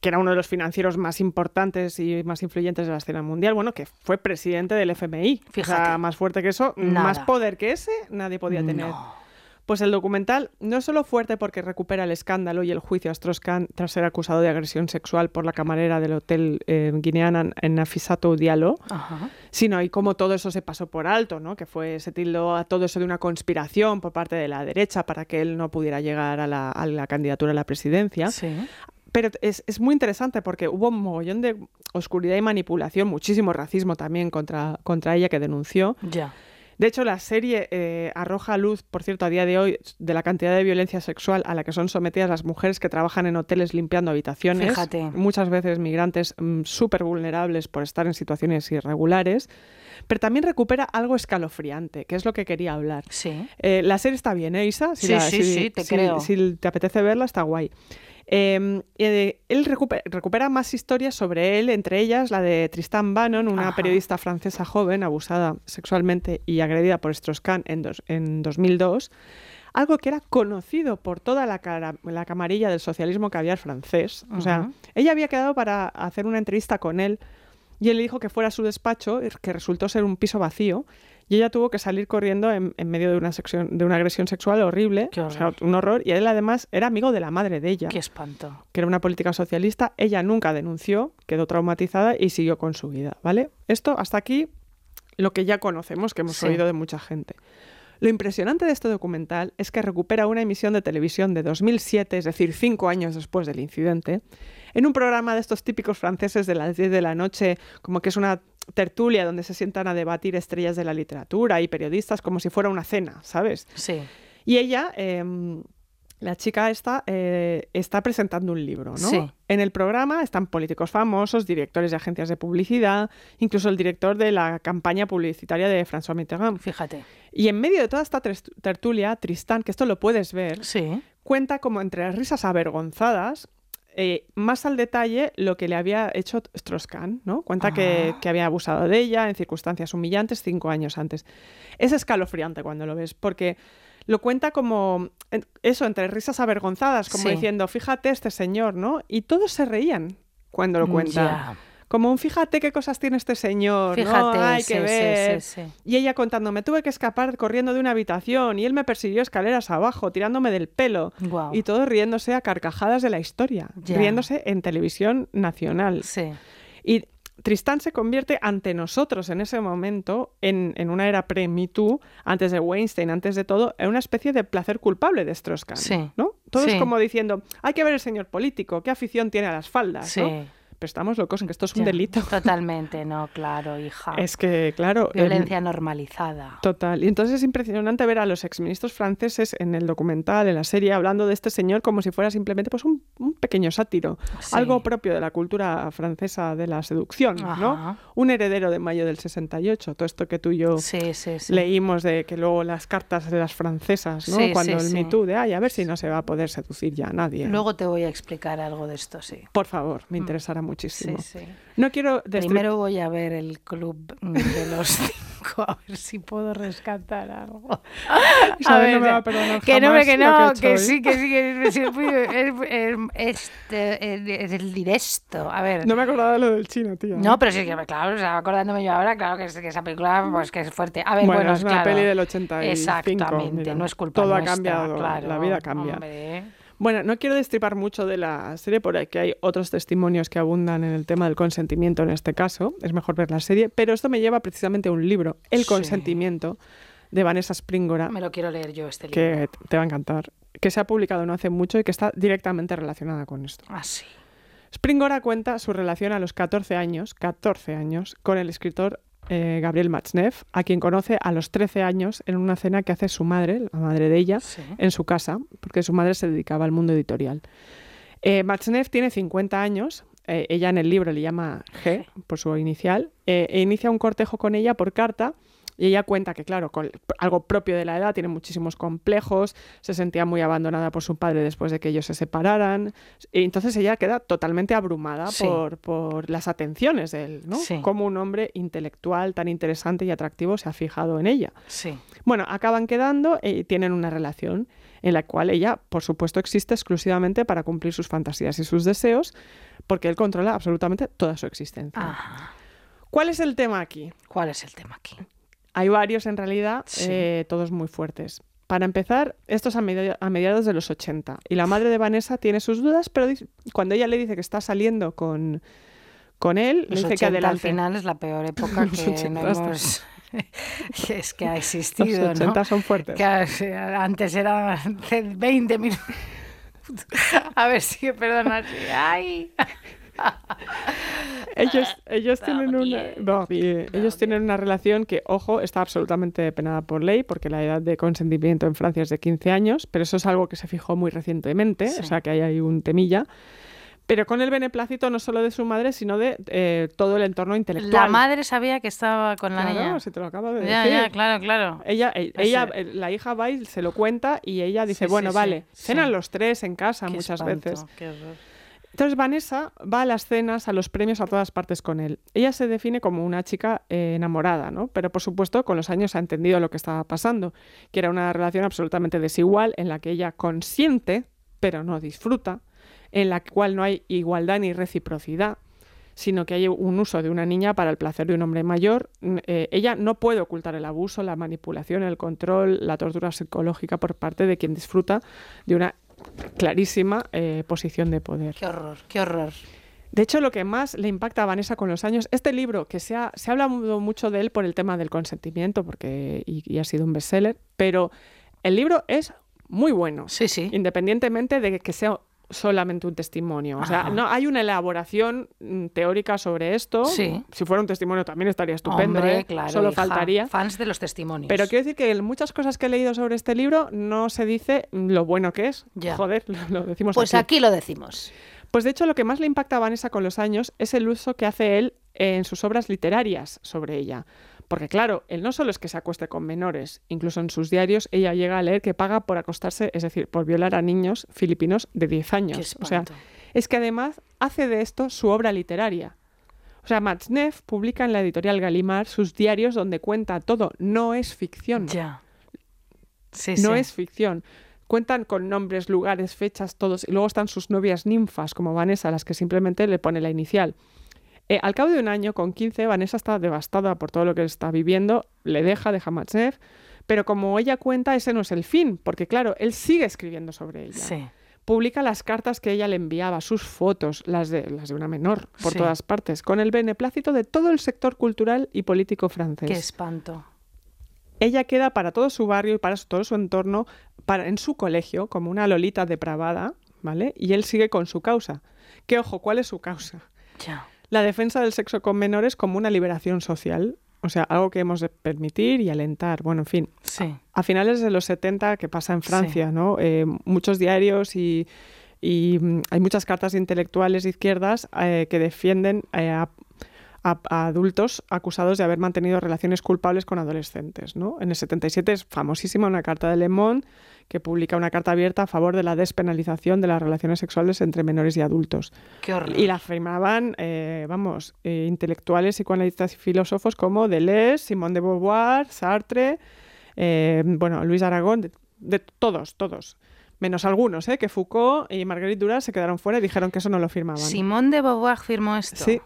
que era uno de los financieros más importantes y más influyentes de la escena mundial, bueno, que fue presidente del FMI. O sea, Fíjate. más fuerte que eso, Nada. más poder que ese, nadie podía tener. No. Pues el documental no es solo fuerte porque recupera el escándalo y el juicio a Strauss-Kahn tras ser acusado de agresión sexual por la camarera del hotel eh, guineana en Nafisato Diallo, Ajá. sino y cómo todo eso se pasó por alto, ¿no? Que fue, se tildó a todo eso de una conspiración por parte de la derecha para que él no pudiera llegar a la, a la candidatura a la presidencia. Sí. Pero es, es muy interesante porque hubo un mogollón de oscuridad y manipulación, muchísimo racismo también contra, contra ella que denunció. Ya. De hecho, la serie eh, arroja a luz, por cierto, a día de hoy, de la cantidad de violencia sexual a la que son sometidas las mujeres que trabajan en hoteles limpiando habitaciones. Fíjate. Muchas veces migrantes mm, súper vulnerables por estar en situaciones irregulares. Pero también recupera algo escalofriante, que es lo que quería hablar. Sí. Eh, la serie está bien, ¿eh, Isa? Sí, sí, sí, te si- creo. Si te apetece verla, está guay. Eh, eh, él recupe- recupera más historias sobre él, entre ellas la de Tristan Bannon, una Ajá. periodista francesa joven abusada sexualmente y agredida por Strauss-Kahn en, dos- en 2002. Algo que era conocido por toda la, cara- la camarilla del socialismo caviar francés. O sea, ella había quedado para hacer una entrevista con él y él le dijo que fuera a su despacho, que resultó ser un piso vacío, y ella tuvo que salir corriendo en, en medio de una, sección, de una agresión sexual horrible, o sea, un horror, y él además era amigo de la madre de ella, Qué espanto. que era una política socialista. Ella nunca denunció, quedó traumatizada y siguió con su vida, ¿vale? Esto hasta aquí lo que ya conocemos, que hemos Sí. oído de mucha gente. Lo impresionante de este documental es que recupera una emisión de televisión de 2007, es decir, cinco años después del incidente, en un programa de estos típicos franceses de las 10 de la noche, como que es una tertulia donde se sientan a debatir estrellas de la literatura y periodistas como si fuera una cena, ¿sabes? Sí. Y ella, em, la chica esta, eh, está presentando un libro, ¿no? Sí. En el programa están políticos famosos, directores de agencias de publicidad, incluso el director de la campaña publicitaria de François Mitterrand. Fíjate. Y en medio de toda esta tertulia, Tristán, que esto lo puedes ver, Sí. cuenta como entre las risas avergonzadas, eh, más al detalle lo que le había hecho Strauss-Kahn, ¿no? Cuenta que, que había abusado de ella en circunstancias humillantes cinco años antes. Es escalofriante cuando lo ves, porque lo cuenta como eso, entre risas avergonzadas, como Sí. diciendo, fíjate este señor, ¿no? Y todos se reían cuando lo cuenta. Ya. Como un fíjate qué cosas tiene este señor, ¿no? Fíjate, Hay sí, que ver. sí, sí. Y ella contando, me tuve que escapar corriendo de una habitación y él me persiguió escaleras abajo, tirándome del pelo. Guau. Y todos riéndose a carcajadas de la historia, riéndose en televisión nacional. Sí. Y Tristán se convierte ante nosotros en ese momento, en, en una era pre-Me Too, antes de Weinstein, antes de todo, en una especie de placer culpable de Strauss-Kahn. Sí. ¿no? Todo Sí. es como diciendo, hay que ver el señor político, qué afición tiene a las faldas. Sí. ¿no? Pero estamos locos en que esto es un Ya. delito. [LAUGHS] Totalmente, no, claro, hija. Es que, claro. Violencia normalizada. Total. Y entonces es impresionante ver a los exministros franceses en el documental, en la serie, hablando de este señor como si fuera simplemente pues, un, un pequeño sátiro. Sí. Algo propio de la cultura francesa de la seducción, ¿no? Un heredero de mayo del 68. Todo esto que tú y yo Sí, sí, sí. leímos de que luego las cartas de las francesas, ¿no? Cuando el. Me Too, de, ay, a ver si no se va a poder seducir ya a nadie. Luego te voy a explicar algo de esto, sí. Por favor, me interesará Sí, muchísimo. sí. No quiero Primero voy a ver el club de los [LAUGHS] cinco, a ver si puedo rescatar algo. [LAUGHS] Isabel no me va a perdonar que no, que no, que sí, que [LAUGHS] sí, que es, es el directo. A ver. No me acordaba de lo del chino, tío. No, pero sí que, claro, o sea, acordándome yo ahora, claro que, es- que esa película, pues que es fuerte. A ver, Bueno, bueno, es una claro. peli del 85, Exactamente, mira. no es culpa Todo ha cambiado, claro, la vida cambia. hombre. Bueno, no quiero destripar mucho de la serie porque hay otros testimonios que abundan en el tema del consentimiento en este caso. Es mejor ver la serie, pero esto me lleva precisamente a un libro, El Sí. consentimiento, de Vanessa Springora, Me lo quiero leer yo este libro. que te va a encantar, que se ha publicado no hace mucho y que está directamente relacionada con esto. Ah, sí. Springora cuenta su relación a los 14 años, 14 años, con el escritor eh, Gabriel Matzneff, a quien conoce a los 13 años en una cena que hace su madre, la madre de ella, Sí. en su casa, porque su madre se dedicaba al mundo editorial. Eh, Matzneff tiene 50 años, eh, ella en el libro le llama G, por su inicial, eh, e inicia un cortejo con ella por carta. Y ella cuenta que, claro, con algo propio de la edad, tiene muchísimos complejos, se sentía muy abandonada por su padre después de que ellos se separaran. Y entonces ella queda totalmente abrumada Sí. por, por las atenciones de él, ¿no? Sí. Como un hombre intelectual tan interesante y atractivo se ha fijado en ella. Sí. Bueno, acaban quedando y tienen una relación en la cual ella, por supuesto, existe exclusivamente para cumplir sus fantasías y sus deseos, porque él controla absolutamente toda su existencia. ¿Cuál es el tema aquí? ¿Cuál es el tema aquí? Hay varios en realidad, Sí. eh, todos muy fuertes. Para empezar, esto es a, media- a mediados de los 80 y la madre de Vanessa tiene sus dudas, pero dice- cuando ella le dice que está saliendo con, con él, le Los dice que 80 al adelante. final es la peor época [LAUGHS] Los que 80 no hasta- hemos... [LAUGHS] que es que ha Los existido, 80 ¿no? son fuertes. Que antes era hace 20 minutos. A ver si perdona. Ay. [LAUGHS] Ellos, ellos tienen una, ellos tienen una relación que, ojo, está absolutamente penada por ley, porque la edad de consentimiento en Francia es de 15 años, pero eso es algo que se fijó muy recientemente, Sí. o sea que hay ahí un temilla. Pero con el beneplácito no solo de su madre, sino de eh, todo el entorno intelectual. La madre sabía que estaba con la Claro, niña. si te lo acabo de Ya, decir. ya, claro, claro. Ella, e- Ese- ella, eh, la hija va y se lo cuenta y ella dice, Sí, bueno, sí, vale, sí, cenan los tres en casa Qué muchas espanto, veces. qué horror. Entonces Vanessa va a las cenas, a los premios, a todas partes con él. Ella se define como una chica eh, enamorada, ¿no? Pero por supuesto con los años ha entendido lo que estaba pasando, que era una relación absolutamente desigual en la que ella consiente, pero no disfruta, en la cual no hay igualdad ni reciprocidad sino que hay un uso de una niña para el placer de un hombre mayor. Eh, ella no puede ocultar el abuso, la manipulación, el control, la tortura psicológica por parte de quien disfruta de una clarísima eh, posición de poder. Qué horror, qué horror. De hecho, lo que más le impacta a Vanessa con los años, este libro, que se ha, se ha hablado mucho de él por el tema del consentimiento, porque y, y ha sido un bestseller, pero el libro es muy bueno, Sí, sí. independientemente de que sea solamente un testimonio. O sea, Ajá. no hay una elaboración mm, teórica sobre esto. Sí. Si fuera un testimonio también estaría estupendo, Hombre, ¿eh? claro, Solo hija, faltaría. Fans de los testimonios. Pero quiero decir que en muchas cosas que he leído sobre este libro no se dice mm, lo bueno que es. Ya. Joder, lo, [LAUGHS] lo decimos Pues aquí. aquí lo decimos. Pues de hecho lo que más le impacta a Vanessa con los años es el uso que hace él en sus obras literarias sobre ella. Porque claro, él no solo es que se acueste con menores, incluso en sus diarios ella llega a leer que paga por acostarse, es decir, por violar a niños filipinos de 10 años. O sea, es que además hace de esto su obra literaria. O sea, Matzneff publica en la editorial Gallimard sus diarios donde cuenta todo, no es ficción. Ya. Sí, No sí. es ficción. Cuentan con nombres, lugares, fechas, todos. Y luego están sus novias ninfas, como Vanessa, a las que simplemente le pone la inicial. Eh, al cabo de un año, con 15, Vanessa está devastada por todo lo que está viviendo, le deja, deja Matzneff, pero como ella cuenta, ese no es el fin, porque claro, él sigue escribiendo sobre ella. Sí. Publica las cartas que ella le enviaba, sus fotos, las de, las de una menor, por Sí. todas partes, con el beneplácito de todo el sector cultural y político francés Qué espanto. ella queda para todo su barrio y para todo su entorno, para, en su colegio, como una lolita depravada, ¿vale? Y él sigue con su causa. Que ojo, ¿cuál es su causa? Ya. La defensa del sexo con menores como una liberación social, o sea, algo que hemos de permitir y alentar. Bueno, en fin, Sí. a finales de los 70, que pasa en Sí. Francia, ¿no? Eh, muchos diarios y, y, mm, hay muchas cartas intelectuales de izquierdas eh, que defienden eh, a, a- a adultos acusados de haber mantenido relaciones culpables con adolescentes, ¿no? En el 77 es famosísima una carta de Le Monde que publica una carta abierta a favor de la despenalización de las relaciones sexuales entre menores y adultos. Qué. Y la firmaban, eh, vamos, eh, intelectuales, psicoanalistas y filósofos como Deleuze, Simone de Beauvoir, Sartre, eh, bueno, Luis Aragón, de, de todos, todos. Menos algunos, ¿eh? que Foucault y Marguerite Duras se quedaron fuera y dijeron que eso no lo firmaban. Simón de Beauvoir firmó esto. Sí,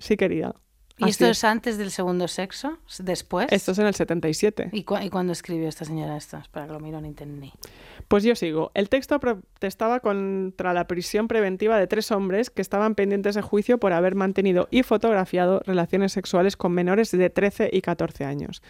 sí querida. ¿Y Así esto es. es antes del segundo sexo? ¿Después? Esto es en el 77. ¿Y, cu- y cuándo escribió esta señora esto? Espera que lo miro en internet. Pues yo sigo. El texto protestaba contra la prisión preventiva de tres hombres que estaban pendientes de juicio por haber mantenido y fotografiado relaciones sexuales con menores de 13 y 14 años.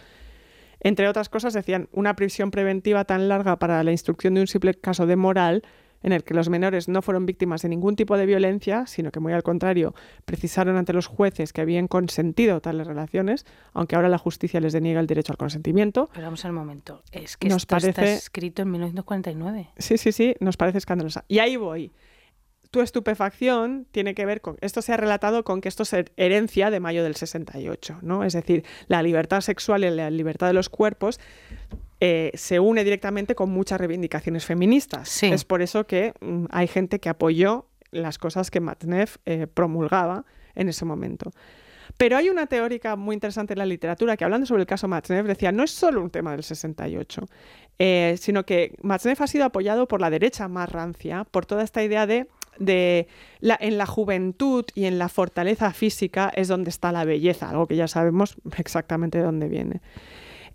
Entre otras cosas, decían una prisión preventiva tan larga para la instrucción de un simple caso de moral en el que los menores no fueron víctimas de ningún tipo de violencia, sino que muy al contrario, precisaron ante los jueces que habían consentido tales relaciones, aunque ahora la justicia les deniega el derecho al consentimiento. Pero vamos al momento. Es que Nos esto está parece- escrito en 1949. Sí, sí, sí, nos parece escandalosa. Y ahí voy. Tu estupefacción tiene que ver con. Esto se ha relatado con que esto es her- herencia de mayo del 68, ¿no? Es decir, la libertad sexual y la libertad de los cuerpos eh, se une directamente con muchas reivindicaciones feministas. Sí. Es por eso que mm, hay gente que apoyó las cosas que Matneff eh, promulgaba en ese momento. Pero hay una teórica muy interesante en la literatura que hablando sobre el caso Matzneff decía, no es solo un tema del 68, eh, sino que Matzneff ha sido apoyado por la derecha más rancia, por toda esta idea de, de la, en la juventud y en la fortaleza física es donde está la belleza, algo que ya sabemos [LAUGHS] exactamente de dónde viene.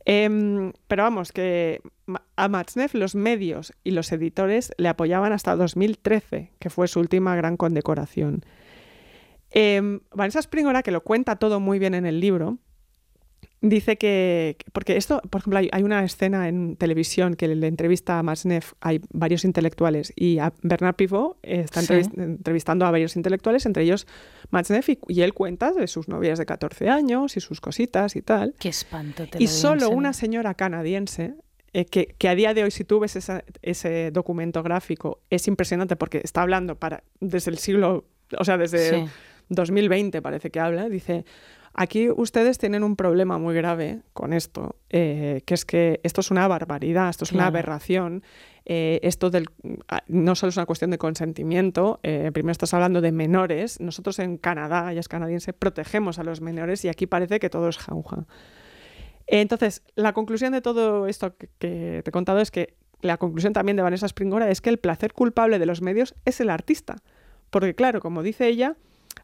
Em, pero vamos, que a Matzneff los medios y los editores le apoyaban hasta 2013, que fue su última gran condecoración. Em, Vanessa Springora, que lo cuenta todo muy bien en el libro, dice que, que- porque esto, por ejemplo, hay, hay una escena en televisión que le entrevista a Matzneff, hay varios intelectuales, y a Bernard Pivot eh, está Sí. entrevistando a varios intelectuales, entre ellos Matzneff, y, y él cuenta de sus novias de 14 años y sus cositas y tal. Qué espanto. Te Y solo una señora canadiense, eh, que, que a día de hoy, si tú ves esa- ese documento gráfico, es impresionante porque está hablando para, desde el siglo, o sea, desde Sí. 2020 parece que habla, dice, aquí ustedes tienen un problema muy grave con esto, eh, que es que esto es una barbaridad, esto es una aberración, eh, esto del, ah, no solo es una cuestión de consentimiento, eh, primero estás hablando de menores, nosotros en Canadá, ella es canadiense, protegemos a los menores y aquí parece que todo es jauja. Entonces, la conclusión de todo esto que, que te he contado es que la conclusión también de Vanessa Springora es que el placer culpable de los medios es el artista. Porque claro, como dice ella,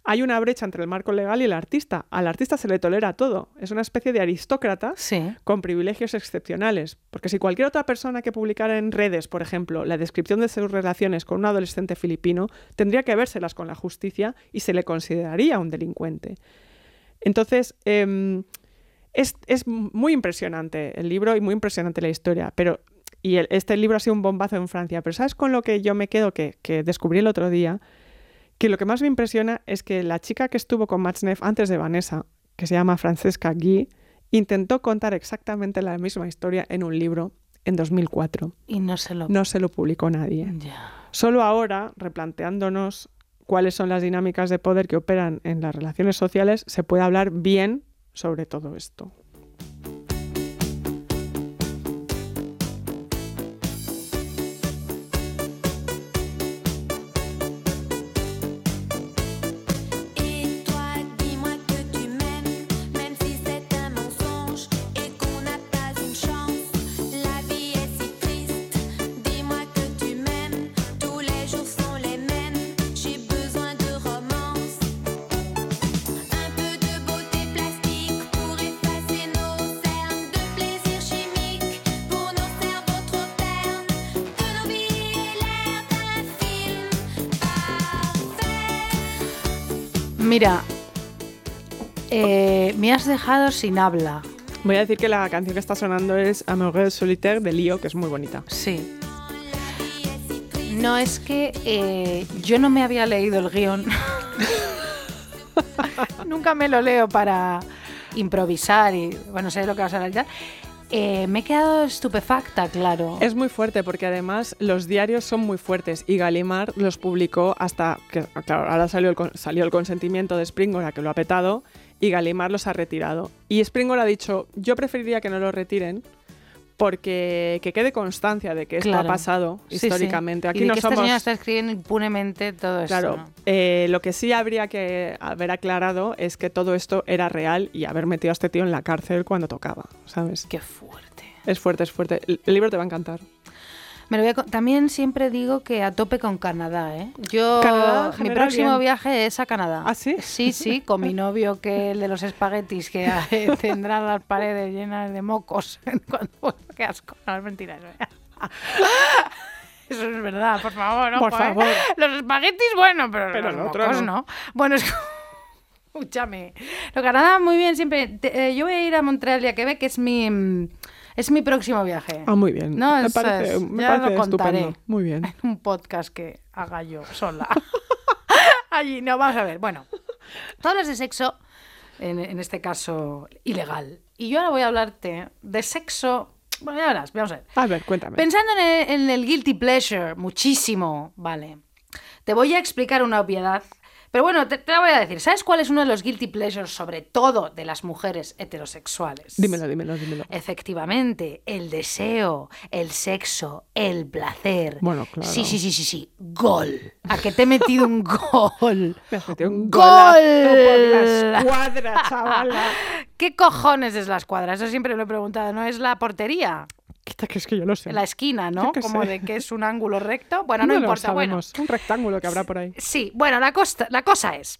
hay una brecha entre el marco legal y el artista. Al artista se le tolera todo. Es una especie de aristócrata Sí. con privilegios excepcionales. Porque si cualquier otra persona que publicara en redes, por ejemplo, la descripción de sus relaciones con un adolescente filipino, tendría que vérselas con la justicia y se le consideraría un delincuente. Entonces, em, es, es muy impresionante el libro y muy impresionante la historia, pero y el- este libro ha sido un bombazo en Francia, pero ¿sabes con lo que yo me quedo que, que descubrí el otro día? Que lo que más me impresiona es que la chica que estuvo con Matzneff antes de Vanessa, que se llama Francesca Guy, intentó contar exactamente la misma historia en un libro en 2004. Y no se lo... No se lo publicó nadie. Solo ahora, replanteándonos cuáles son las dinámicas de poder que operan en las relaciones sociales, se puede hablar bien sobre todo esto. Eh, me has dejado sin habla. Voy a decir que la canción que está sonando es Amoureux Solitaire de Lío, que es muy bonita. Sí. No, es que eh, yo no me había leído el guion. [LAUGHS] Nunca me lo leo para improvisar y, bueno, sé lo que vas a hablar. Eh, me he quedado estupefacta, claro. Es muy fuerte porque además los diarios son muy fuertes y Galimar los publicó hasta que, claro, ahora salió el, con- salió el consentimiento de Springora que lo ha petado y Galimar los ha retirado. Y Springora ha dicho, yo preferiría que no lo retiren porque que quede constancia de que esto Claro. ha pasado Sí, sí. históricamente. Y Aquí de no que somos... está escribiendo impunemente todo esto. Claro, ¿no? eh, lo que sí habría que haber aclarado es que todo esto era real y haber metido a este tío en la cárcel cuando tocaba, ¿sabes? Qué fuerte. Es fuerte, es fuerte. El libro te va a encantar. Me lo voy a También siempre digo que a tope con Canadá, ¿eh? Yo, Canadá, mi próximo bien. viaje es a Canadá. ¿Ah, sí? Sí, sí, con mi novio, que el de los espaguetis, que [LAUGHS] eh, tendrá las paredes llenas de mocos. [LAUGHS] Cuando, qué asco. No, es mentira. Eso, [LAUGHS] Eso es verdad, por favor. Por ojo, ¿eh? favor. Los espaguetis, bueno, pero, Pero los el otro mocos no. no. Bueno, es Escúchame. Lo Canadá, muy bien, siempre. Te- eh, yo voy a ir a Montreal y a Quebec, que es mi, mm, es mi próximo viaje. Ah, muy bien. No, me parece, es, me ya parece lo contaré. estupendo. Muy bien. en un podcast que haga yo sola. [LAUGHS] Allí, no, vamos a ver. Bueno, tú hablas de sexo, en, en este caso ilegal. Y yo ahora voy a hablarte de sexo. Bueno, ya verás, vamos a ver. A ver, cuéntame. Pensando en el, en el guilty pleasure, muchísimo, vale. Te voy a explicar una obviedad. Pero bueno, te, te la voy a decir. ¿Sabes cuál es uno de los guilty pleasures, sobre todo de las mujeres heterosexuales? Dímelo, dímelo, dímelo. Efectivamente, el deseo, el sexo, el placer. Bueno, claro. Sí, sí, sí, sí, sí. Gol. ¿A que te he metido un gol? [LAUGHS] Me has metido un ¡Gol! por la escuadra, chavala. [LAUGHS] ¿Qué cojones es la escuadra? Eso siempre lo he preguntado. ¿No es la portería? Que es que yo lo sé. La esquina, ¿no? Como sé. de que es un ángulo recto. Bueno, no, importa. Sabemos. Un rectángulo que habrá por ahí. Sí, bueno, la, costa, la cosa es,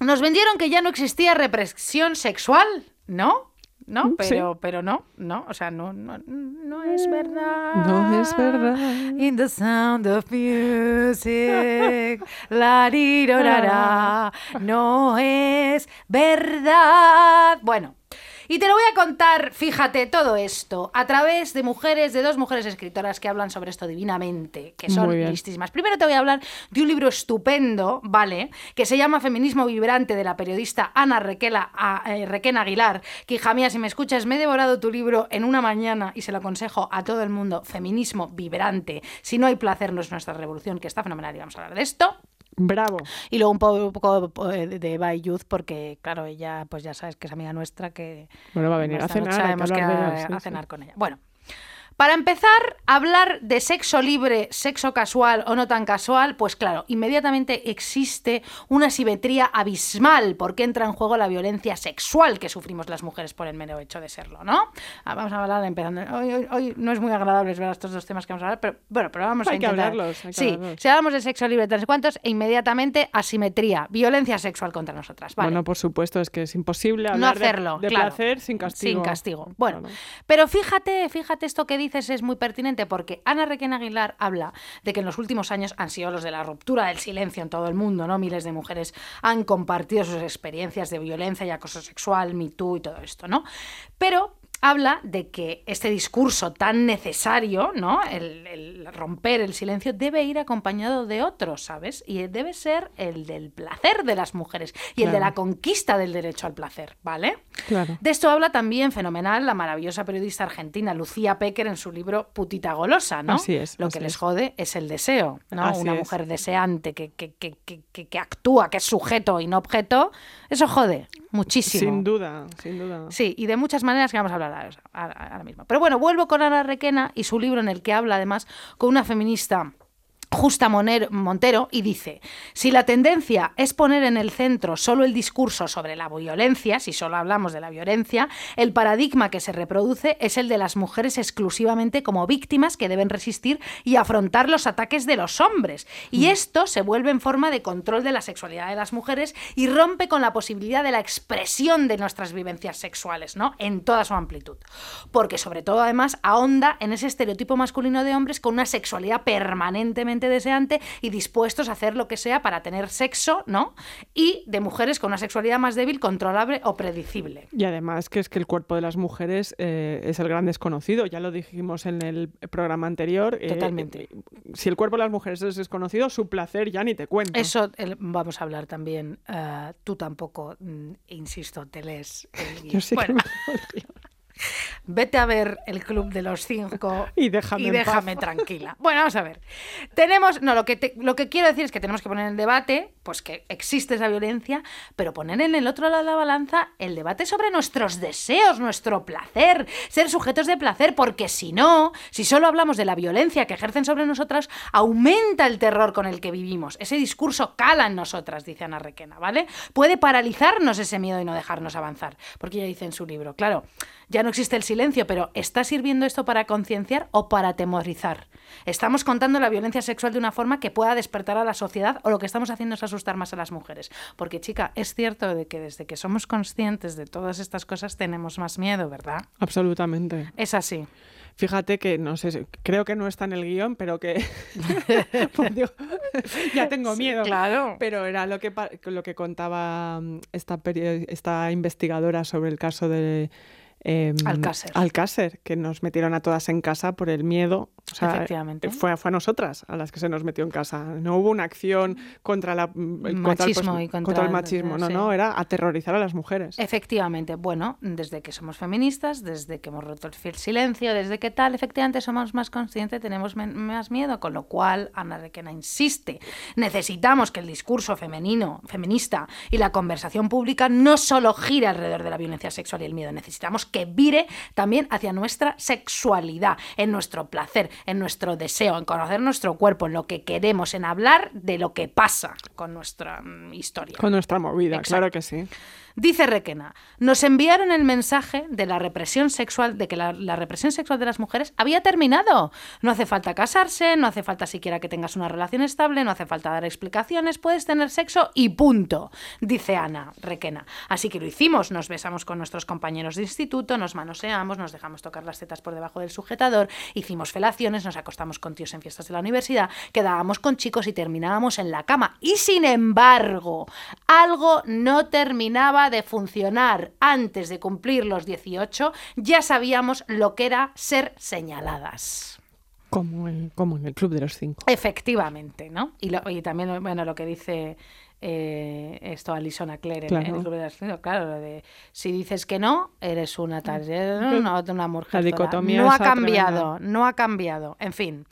nos vendieron que ya no existía represión sexual, ¿no? ¿No? Mm, Pero, pero no, no, o sea, no, no, no es verdad. No es verdad. In the sound of music, la di, do, ra, ra, no es verdad. Bueno, y te lo voy a contar, fíjate, todo esto a través de mujeres, de dos mujeres escritoras que hablan sobre esto divinamente, que son listísimas. Primero te voy a hablar de un libro estupendo, ¿vale? Que se llama Feminismo Vibrante de la periodista Ana Requela, a- eh, Requena Aguilar. Que, hija mía, si me escuchas, me he devorado tu libro en una mañana y se lo aconsejo a todo el mundo. Feminismo Vibrante. Si no hay placer, no es nuestra revolución, que está fenomenal y vamos a hablar de esto. Bravo. Y luego un poco, eh, de Eva y Youth, porque, claro, ella, pues ya sabes que es amiga nuestra, que Bueno, va a venir a cenar, noche que a, cenar con ella. Bueno, Para empezar, hablar de sexo libre, sexo casual o no tan casual, pues claro, inmediatamente existe una simetría abismal porque entra en juego la violencia sexual que sufrimos las mujeres por el mero hecho de serlo, ¿no? Ah, Vamos a hablar empezando. Hoy, hoy- hoy no es muy agradable ver estos dos temas que vamos a hablar, pero bueno, pero vamos a Hay que intentar. hablarlos, hay que sí, hablarlos. si hablamos de sexo libre, tres cuantos, e inmediatamente asimetría, violencia sexual contra nosotras. Vale. Bueno, por supuesto, es que es imposible no hablar de- hacerlo, de, claro. placer sin castigo. Sin castigo. Bueno, Claro. pero fíjate, fíjate esto que es muy pertinente porque Ana Requena Aguilar habla de que en los últimos años han sido los de la ruptura del silencio en todo el mundo, ¿no? Miles de mujeres han compartido sus experiencias de violencia y acoso sexual, Me Too y todo esto, ¿no? Pero habla de que este discurso tan necesario, ¿no? El, el romper el silencio debe ir acompañado de otros, ¿sabes? Y debe ser el del placer de las mujeres y el de la conquista del derecho al placer, ¿vale? Claro. De esto habla también fenomenal la maravillosa periodista argentina Lucía Pecker en su libro Putita Golosa, ¿no? Así es, Lo así que les es. jode es el deseo, ¿no? Así Una es. mujer deseante que, que, que- que actúa, que es sujeto y no objeto, eso jode muchísimo. Sin duda, sin duda. Sí, y de muchas maneras que vamos a hablar ahora, mismo. Pero bueno, vuelvo con Ana Requena y su libro en el que habla además con una feminista. Justa Moner- Montero y dice, si la tendencia es poner en el centro solo el discurso sobre la violencia, si solo hablamos de la violencia, el paradigma que se reproduce es el de las mujeres exclusivamente como víctimas que deben resistir y afrontar los ataques de los hombres. Y esto se vuelve en forma de control de la sexualidad de las mujeres y rompe con la posibilidad de la expresión de nuestras vivencias sexuales, ¿no? En toda su amplitud. Porque sobre todo además ahonda en ese estereotipo masculino de hombres con una sexualidad permanentemente deseante y dispuestos a hacer lo que sea para tener sexo, ¿no? Y de mujeres con una sexualidad más débil, controlable o predecible. Y además que es que el cuerpo de las mujeres eh, es el gran desconocido, ya lo dijimos en el programa anterior. eh, Totalmente. eh, si el cuerpo de las mujeres es desconocido, su placer ya ni te cuento. Eso el- vamos a hablar también. tú tampoco, mm, insisto, te lees el. [LAUGHS] Yo sí que me. Vete a ver el Club de los Cinco [LAUGHS] Y déjame y tranquila. Bueno, vamos a ver. Tenemos, no, lo que, te- lo que quiero decir es que tenemos que poner en debate, pues que existe esa violencia, pero poner en el otro lado de la balanza el debate sobre nuestros deseos, nuestro placer, ser sujetos de placer, porque si no, si solo hablamos de la violencia que ejercen sobre nosotras, aumenta el terror con el que vivimos. Ese discurso cala en nosotras, dice Ana Requena, ¿vale? Puede paralizarnos ese miedo y no dejarnos avanzar, porque ella dice en su libro, claro, ya no existe el silencio, pero ¿está sirviendo esto para concienciar o para atemorizar? Estamos contando la violencia sexual de una forma que pueda despertar a la sociedad o lo que estamos haciendo es asustar más a las mujeres. Porque, chica, es cierto de que desde que somos conscientes de todas estas cosas tenemos más miedo, ¿verdad? Absolutamente. Es así. Fíjate que, no sé, creo que no está en el guion, pero que... [LAUGHS] [LAUGHS] Pues digo, ya tengo miedo. Claro. Pero era lo que, lo que contaba esta, esta investigadora sobre el caso de... em, Alcácer. Alcácer, que nos metieron a todas en casa por el miedo. O sea, Efectivamente. Fue, fue a nosotras a las que se nos metió en casa. No hubo una acción contra, la, contra, el, Machismo y contra el el- machismo. No, sí. no, era aterrorizar a las mujeres. Efectivamente, bueno, desde que somos feministas, desde que hemos roto el fiel silencio, desde que tal, efectivamente somos más conscientes, tenemos más miedo, con lo cual Ana Requena insiste, necesitamos que el discurso femenino, feminista y la conversación pública no solo gire alrededor de la violencia sexual y el miedo, necesitamos que vire también hacia nuestra sexualidad, en nuestro placer, en nuestro deseo, en conocer nuestro cuerpo, en lo que queremos, en hablar de lo que pasa con nuestra mm, historia. Con nuestra movida, Exacto. claro que sí. Dice Requena, nos enviaron el mensaje de la represión sexual, de que la, represión sexual de las mujeres había terminado. No hace falta casarse, no hace falta siquiera que tengas una relación estable, no hace falta dar explicaciones, puedes tener sexo y punto, dice Ana Requena. Así que lo hicimos, nos besamos con nuestros compañeros de instituto, nos manoseamos, nos dejamos tocar las tetas por debajo del sujetador, hicimos felaciones, nos acostamos con tíos en fiestas de la universidad, quedábamos con chicos y terminábamos en la cama. Y sin embargo, algo no terminaba de funcionar. Antes de cumplir los 18, ya sabíamos lo que era ser señaladas. Como, el- como en el Club de los Cinco. Efectivamente, ¿no? Y, lo- y también, bueno, lo que dice eh, esto Alison Claire en, en el Club de las Cinco, claro, lo de si dices que no, eres una tal, una, una mujer. La dicotomía No ha cambiado, tremenda. no ha cambiado. En fin.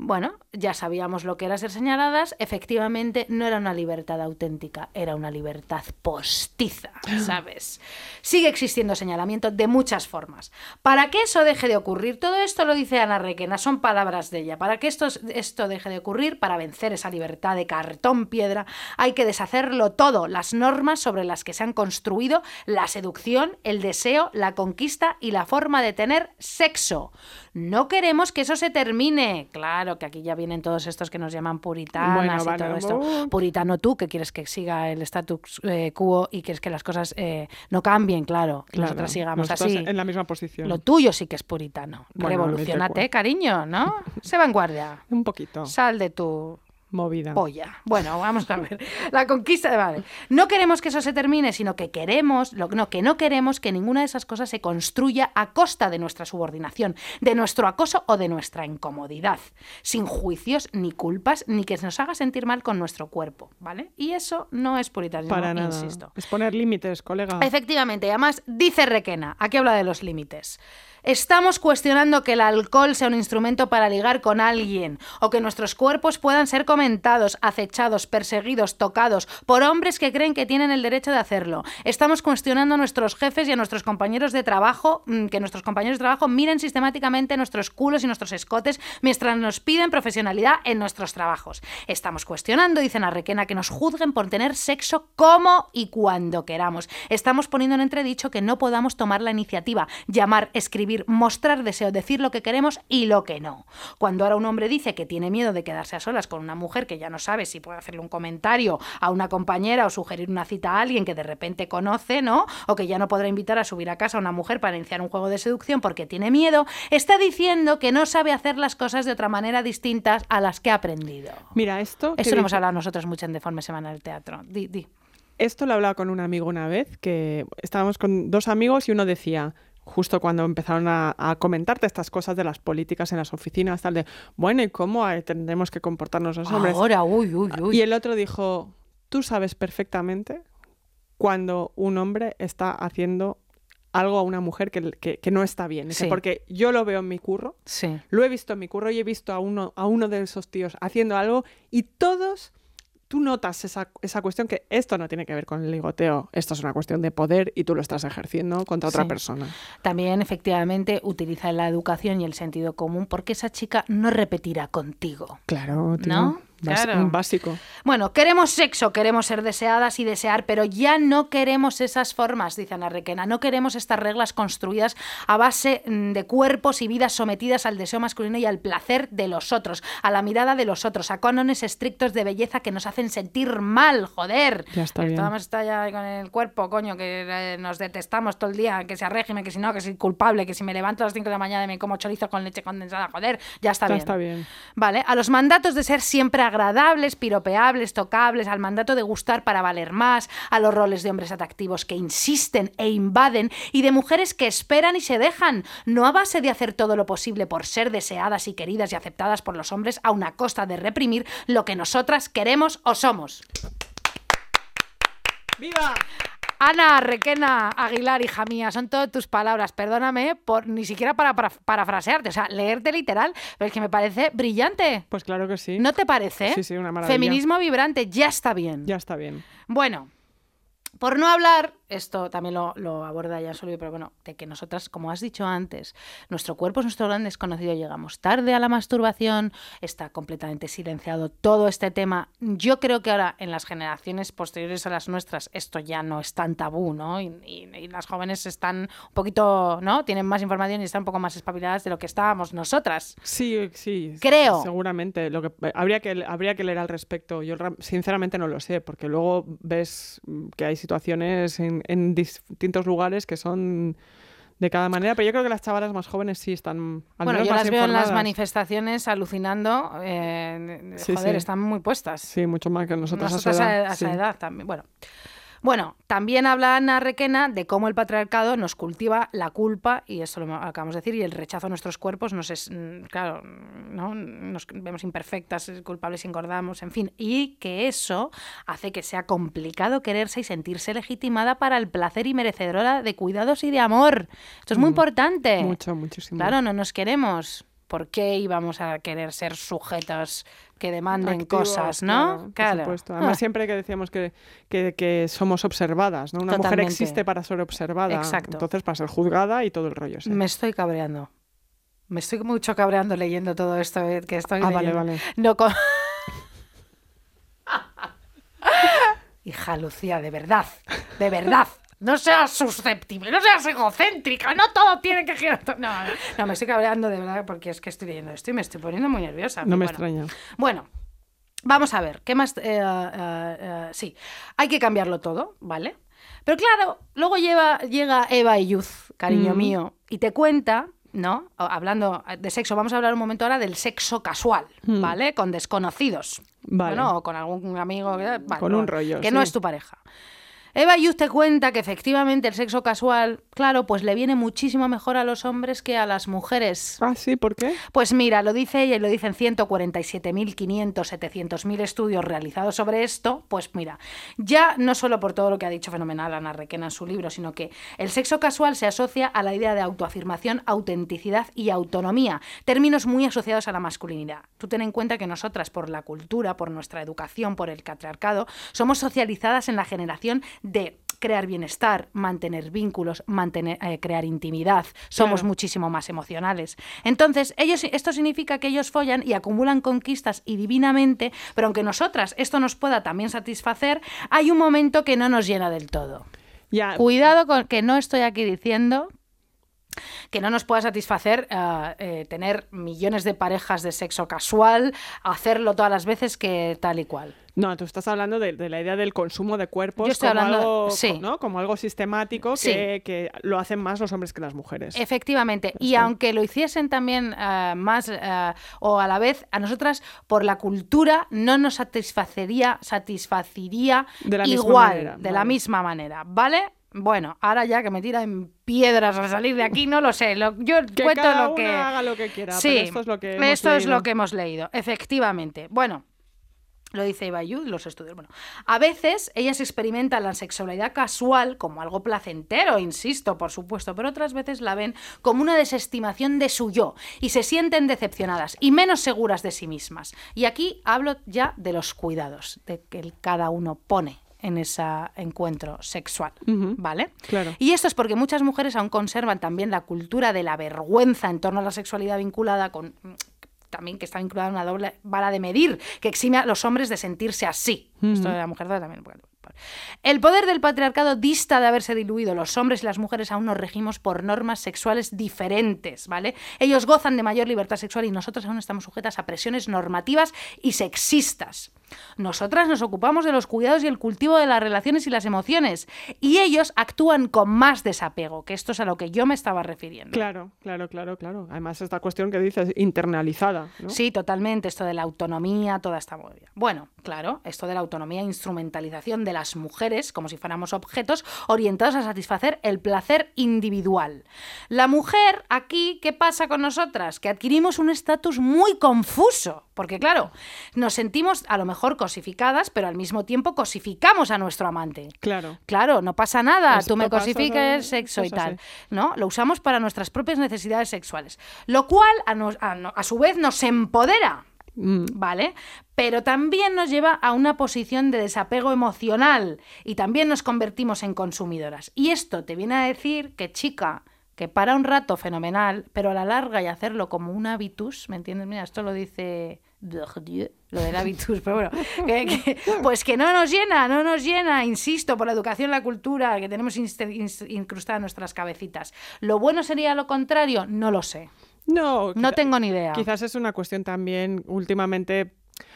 Bueno, ya sabíamos lo que era ser señaladas, efectivamente no era una libertad auténtica, era una libertad postiza, [GASPS] ¿sabes? Sigue existiendo señalamiento de muchas formas. Para que eso deje de ocurrir, todo esto lo dice Ana Requena, son palabras de ella. Para que esto, esto deje de ocurrir, para vencer esa libertad de cartón piedra, hay que deshacerlo todo, las normas sobre las que se han construido la seducción, el deseo, la conquista y la forma de tener sexo. No queremos que eso se termine. Claro que aquí ya vienen todos estos que nos llaman puritanas Bueno, y todo esto. Puritano tú, que quieres que siga el status eh, quo y quieres que las cosas eh, no cambien, claro. que Claro, nosotras sigamos nosotros así. en la misma posición. Lo tuyo sí que es puritano. Bueno, Revolucionate, cariño, ¿no? [LAUGHS] Sé vanguardia. Un poquito. Sal de tu Movida. polla. Bueno, vamos a ver. La conquista de vale. No queremos que eso se termine, sino que queremos, lo, no, que no queremos que ninguna de esas cosas se construya a costa de nuestra subordinación, de nuestro acoso o de nuestra incomodidad, sin juicios ni culpas, ni que se nos haga sentir mal con nuestro cuerpo, ¿vale? Y eso no es puritanismo, Para nada. insisto. Es poner límites, colega. Efectivamente, y además dice Requena, aquí habla de los límites. Estamos cuestionando que el alcohol sea un instrumento para ligar con alguien o que nuestros cuerpos puedan ser comentados, acechados, perseguidos, tocados por hombres que creen que tienen el derecho de hacerlo. Estamos cuestionando a nuestros jefes y a nuestros compañeros de trabajo, mm, que nuestros compañeros de trabajo miren sistemáticamente nuestros culos y nuestros escotes mientras nos piden profesionalidad en nuestros trabajos. Estamos cuestionando, dicen a Requena, que nos juzguen por tener sexo como y cuando queramos. Estamos poniendo en entredicho que no podamos tomar la iniciativa, llamar, escribir, mostrar deseo, decir lo que queremos y lo que no. Cuando ahora un hombre dice que tiene miedo de quedarse a solas con una mujer que ya no sabe si puede hacerle un comentario a una compañera o sugerir una cita a alguien que de repente conoce, ¿no? O que ya no podrá invitar a subir a casa a una mujer para iniciar un juego de seducción porque tiene miedo, está diciendo que no sabe hacer las cosas de otra manera distintas a las que ha aprendido. Mira, esto. Esto lo hemos hablado nosotros mucho en Deforme Semana del Teatro. Di, di. Esto lo he hablado con un amigo una vez, que estábamos con dos amigos y uno decía, justo cuando empezaron a, a comentarte estas cosas de las políticas en las oficinas, tal de, bueno, ¿y cómo tendremos que comportarnos los hombres? Ahora, uy, uy, uy. Y el otro dijo, tú sabes perfectamente cuando un hombre está haciendo algo a una mujer que, que- que no está bien. Sí. Porque yo lo veo en mi curro, Sí. lo he visto en mi curro y he visto a uno, a uno de esos tíos haciendo algo y todos, tú notas esa, esa cuestión que esto no tiene que ver con el ligoteo, esto es una cuestión de poder y tú lo estás ejerciendo contra otra Sí. persona. También, efectivamente, utiliza la educación y el sentido común porque esa chica no repetirá contigo. Claro, tío. ¿No? Claro. Básico. Bueno, queremos sexo, queremos ser deseadas y desear, pero ya no queremos esas formas, dice Ana Requena. No queremos estas reglas construidas a base mm, de cuerpos y vidas sometidas al deseo masculino y al placer de los otros, a la mirada de los otros, a cánones estrictos de belleza que nos hacen sentir mal, joder. Ya está bien. Estamos está ya con el cuerpo, coño, que eh, nos detestamos todo el día, que sea régimen, que si no, que soy culpable, que si me levanto a las 5 de la mañana y me como chorizo con leche condensada, joder, ya está Ya bien. está bien. Vale, a los mandatos de ser siempre agradables, piropeables, tocables, al mandato de gustar para valer más, a los roles de hombres atractivos que insisten e invaden y de mujeres que esperan y se dejan, no a base de hacer todo lo posible por ser deseadas y queridas y aceptadas por los hombres a una costa de reprimir lo que nosotras queremos o somos. ¡Viva! Ana, Requena, Aguilar, hija mía, son todas tus palabras. Perdóname por ni siquiera para, para parafrasearte, o sea, leerte literal, pero es que me parece brillante. Pues claro que sí. ¿No te parece? Sí, sí, una maravilla. Feminismo vibrante, ya está bien. Ya está bien. Bueno, por no hablar, esto también lo, lo aborda ya solo, pero bueno, de que nosotras, como has dicho antes, nuestro cuerpo es nuestro gran desconocido, llegamos tarde a la masturbación, está completamente silenciado todo este tema. Yo creo que ahora en las generaciones posteriores a las nuestras esto ya no es tan tabú, ¿no? Y, y- y las jóvenes están un poquito, ¿no? Tienen más información y están un poco más espabiladas de lo que estábamos nosotras. Sí, sí. Creo. Seguramente. Lo que habría que habría que leer al respecto. Yo ra- sinceramente no lo sé, porque luego ves mm, que hay situaciones en, en distintos lugares que son de cada manera, pero yo creo que las chavalas más jóvenes sí están al bueno, menos yo más las veo en las manifestaciones alucinando. eh, Sí, joder, sí. están muy puestas. Sí, mucho más que nosotros, Nosotras a edad. esa sí. edad también. Bueno. Bueno, también habla Ana Requena de cómo el patriarcado nos cultiva la culpa, y eso lo acabamos de decir, y el rechazo a nuestros cuerpos nos es, mm, claro, ¿no? nos vemos imperfectas, culpables, engordamos, en fin, y que eso hace que sea complicado quererse y sentirse legitimada para el placer y merecedora de cuidados y de amor. Esto es muy importante. Mm. Mucho, muchísimo. Claro, no nos queremos. ¿Por qué íbamos a querer ser sujetos que demanden Activos, cosas, no? Claro, por supuesto. Además, Ah, siempre que decíamos que, que, que somos observadas, ¿no? Una mujer existe para ser observada, Exacto. entonces para ser juzgada y todo el rollo. Me estoy cabreando. Me estoy mucho cabreando leyendo todo esto eh, que estoy Ah, vale, vale. No con... [LAUGHS] Hija Lucía, de verdad, de verdad. No seas susceptible, no seas egocéntrica, no todo tiene que girar. No, no, no, me estoy cabreando de verdad porque es que estoy leyendo esto y me estoy poniendo muy nerviosa. No me Bueno, extraña. Bueno, vamos a ver, ¿qué más? Eh, eh, eh, sí, hay que cambiarlo todo, ¿vale? Pero claro, luego lleva, llega Eva y Youth, cariño Mm. mío, y te cuenta, ¿no? Hablando de sexo, vamos a hablar un momento ahora del sexo casual, Mm. ¿vale? Con desconocidos. Vale. Bueno, o con algún amigo vale, Con un rollo, que no es tu pareja. Eva Youth te cuenta que efectivamente el sexo casual, claro, pues le viene muchísimo mejor a los hombres que a las mujeres. Ah, sí, ¿por qué? Pues mira, lo dice ella y lo dicen 147.500, 700.000 estudios realizados sobre esto. Pues mira, ya no solo por todo lo que ha dicho fenomenal Ana Requena en su libro, sino que el sexo casual se asocia a la idea de autoafirmación, autenticidad y autonomía, términos muy asociados a la masculinidad. Tú ten en cuenta que nosotras, por la cultura, por nuestra educación, por el patriarcado, somos socializadas en la generación de crear bienestar, mantener vínculos, mantener, eh, crear intimidad. Somos Claro. muchísimo más emocionales. Entonces, ellos, esto significa que ellos follan y acumulan conquistas y divinamente, pero aunque nosotras esto nos pueda también satisfacer, hay un momento que no nos llena del todo. Cuidado con que no estoy aquí diciendo que no nos pueda satisfacer eh, eh, tener millones de parejas de sexo casual, hacerlo todas las veces que tal y cual. No, tú estás hablando de, de la idea del consumo de cuerpos Yo estoy como, hablando- algo, sí. ¿no? como algo sistemático Sí. que, que lo hacen más los hombres que las mujeres. Efectivamente, y aunque lo hiciesen también eh, más o a la vez, a nosotras por la cultura no nos satisfacería, satisfacería De igual, manera, de la misma manera, ¿vale? Bueno, ahora ya que me tiran piedras al salir de aquí, no lo sé. lo- yo [LAUGHS] Que cuento cada lo que. haga lo que quiera, Sí, pero esto es lo que hemos esto es leído. lo que hemos leído, efectivamente. Bueno. Lo dice Eva Yu, los estudios. Bueno, a veces ellas experimentan la sexualidad casual como algo placentero, insisto, por supuesto, pero otras veces la ven como una desestimación de su yo y se sienten decepcionadas y menos seguras de sí mismas. Y aquí hablo ya de los cuidados de que cada uno pone en ese encuentro sexual, ¿vale? claro. Y esto es porque muchas mujeres aún conservan también la cultura de la vergüenza en torno a la sexualidad vinculada con también que está vinculada a una doble vara de medir que exime a los hombres de sentirse así. Esto de la mujer también. bueno, El poder del patriarcado dista de haberse diluido. Los hombres y las mujeres aún nos regimos por normas sexuales diferentes, ¿vale? Ellos gozan de mayor libertad sexual y nosotros aún estamos sujetas a presiones normativas y sexistas. Nosotras nos ocupamos de los cuidados y el cultivo de las relaciones y las emociones y ellos actúan con más desapego, que esto es a lo que yo me estaba refiriendo. Claro, claro, claro, claro. Además, esta cuestión que dices, internalizada, ¿no? Sí, totalmente. Esto de la autonomía, toda esta movida. Bueno, claro, esto de la autonomía instrumentalización de las mujeres como si fuéramos objetos orientados a satisfacer el placer individual. La mujer, aquí, ¿qué pasa con nosotras? Que adquirimos un estatus muy confuso. Porque, claro, nos sentimos a lo mejor cosificadas, pero al mismo tiempo cosificamos a nuestro amante. Claro. Claro, no pasa nada, Esto tú me eso- sexo y tal. ¿no? Lo usamos para nuestras propias necesidades sexuales. Lo cual, a, nos- a a su vez, nos empodera. Mm, ¿Vale? Pero también nos lleva a una posición de desapego emocional y también nos convertimos en consumidoras. Y esto te viene a decir que, chica, que para un rato fenomenal, pero a la larga y hacerlo como un hábitus, ¿me entiendes? Mira, esto lo dice lo del hábitus, [LAUGHS] pero bueno, pues que no nos llena, no nos llena, insisto, por la educación, la cultura que tenemos incrustada en nuestras cabecitas. ¿Lo bueno sería lo contrario? No lo sé. No, No tengo ni idea. Quizás es una cuestión también, últimamente,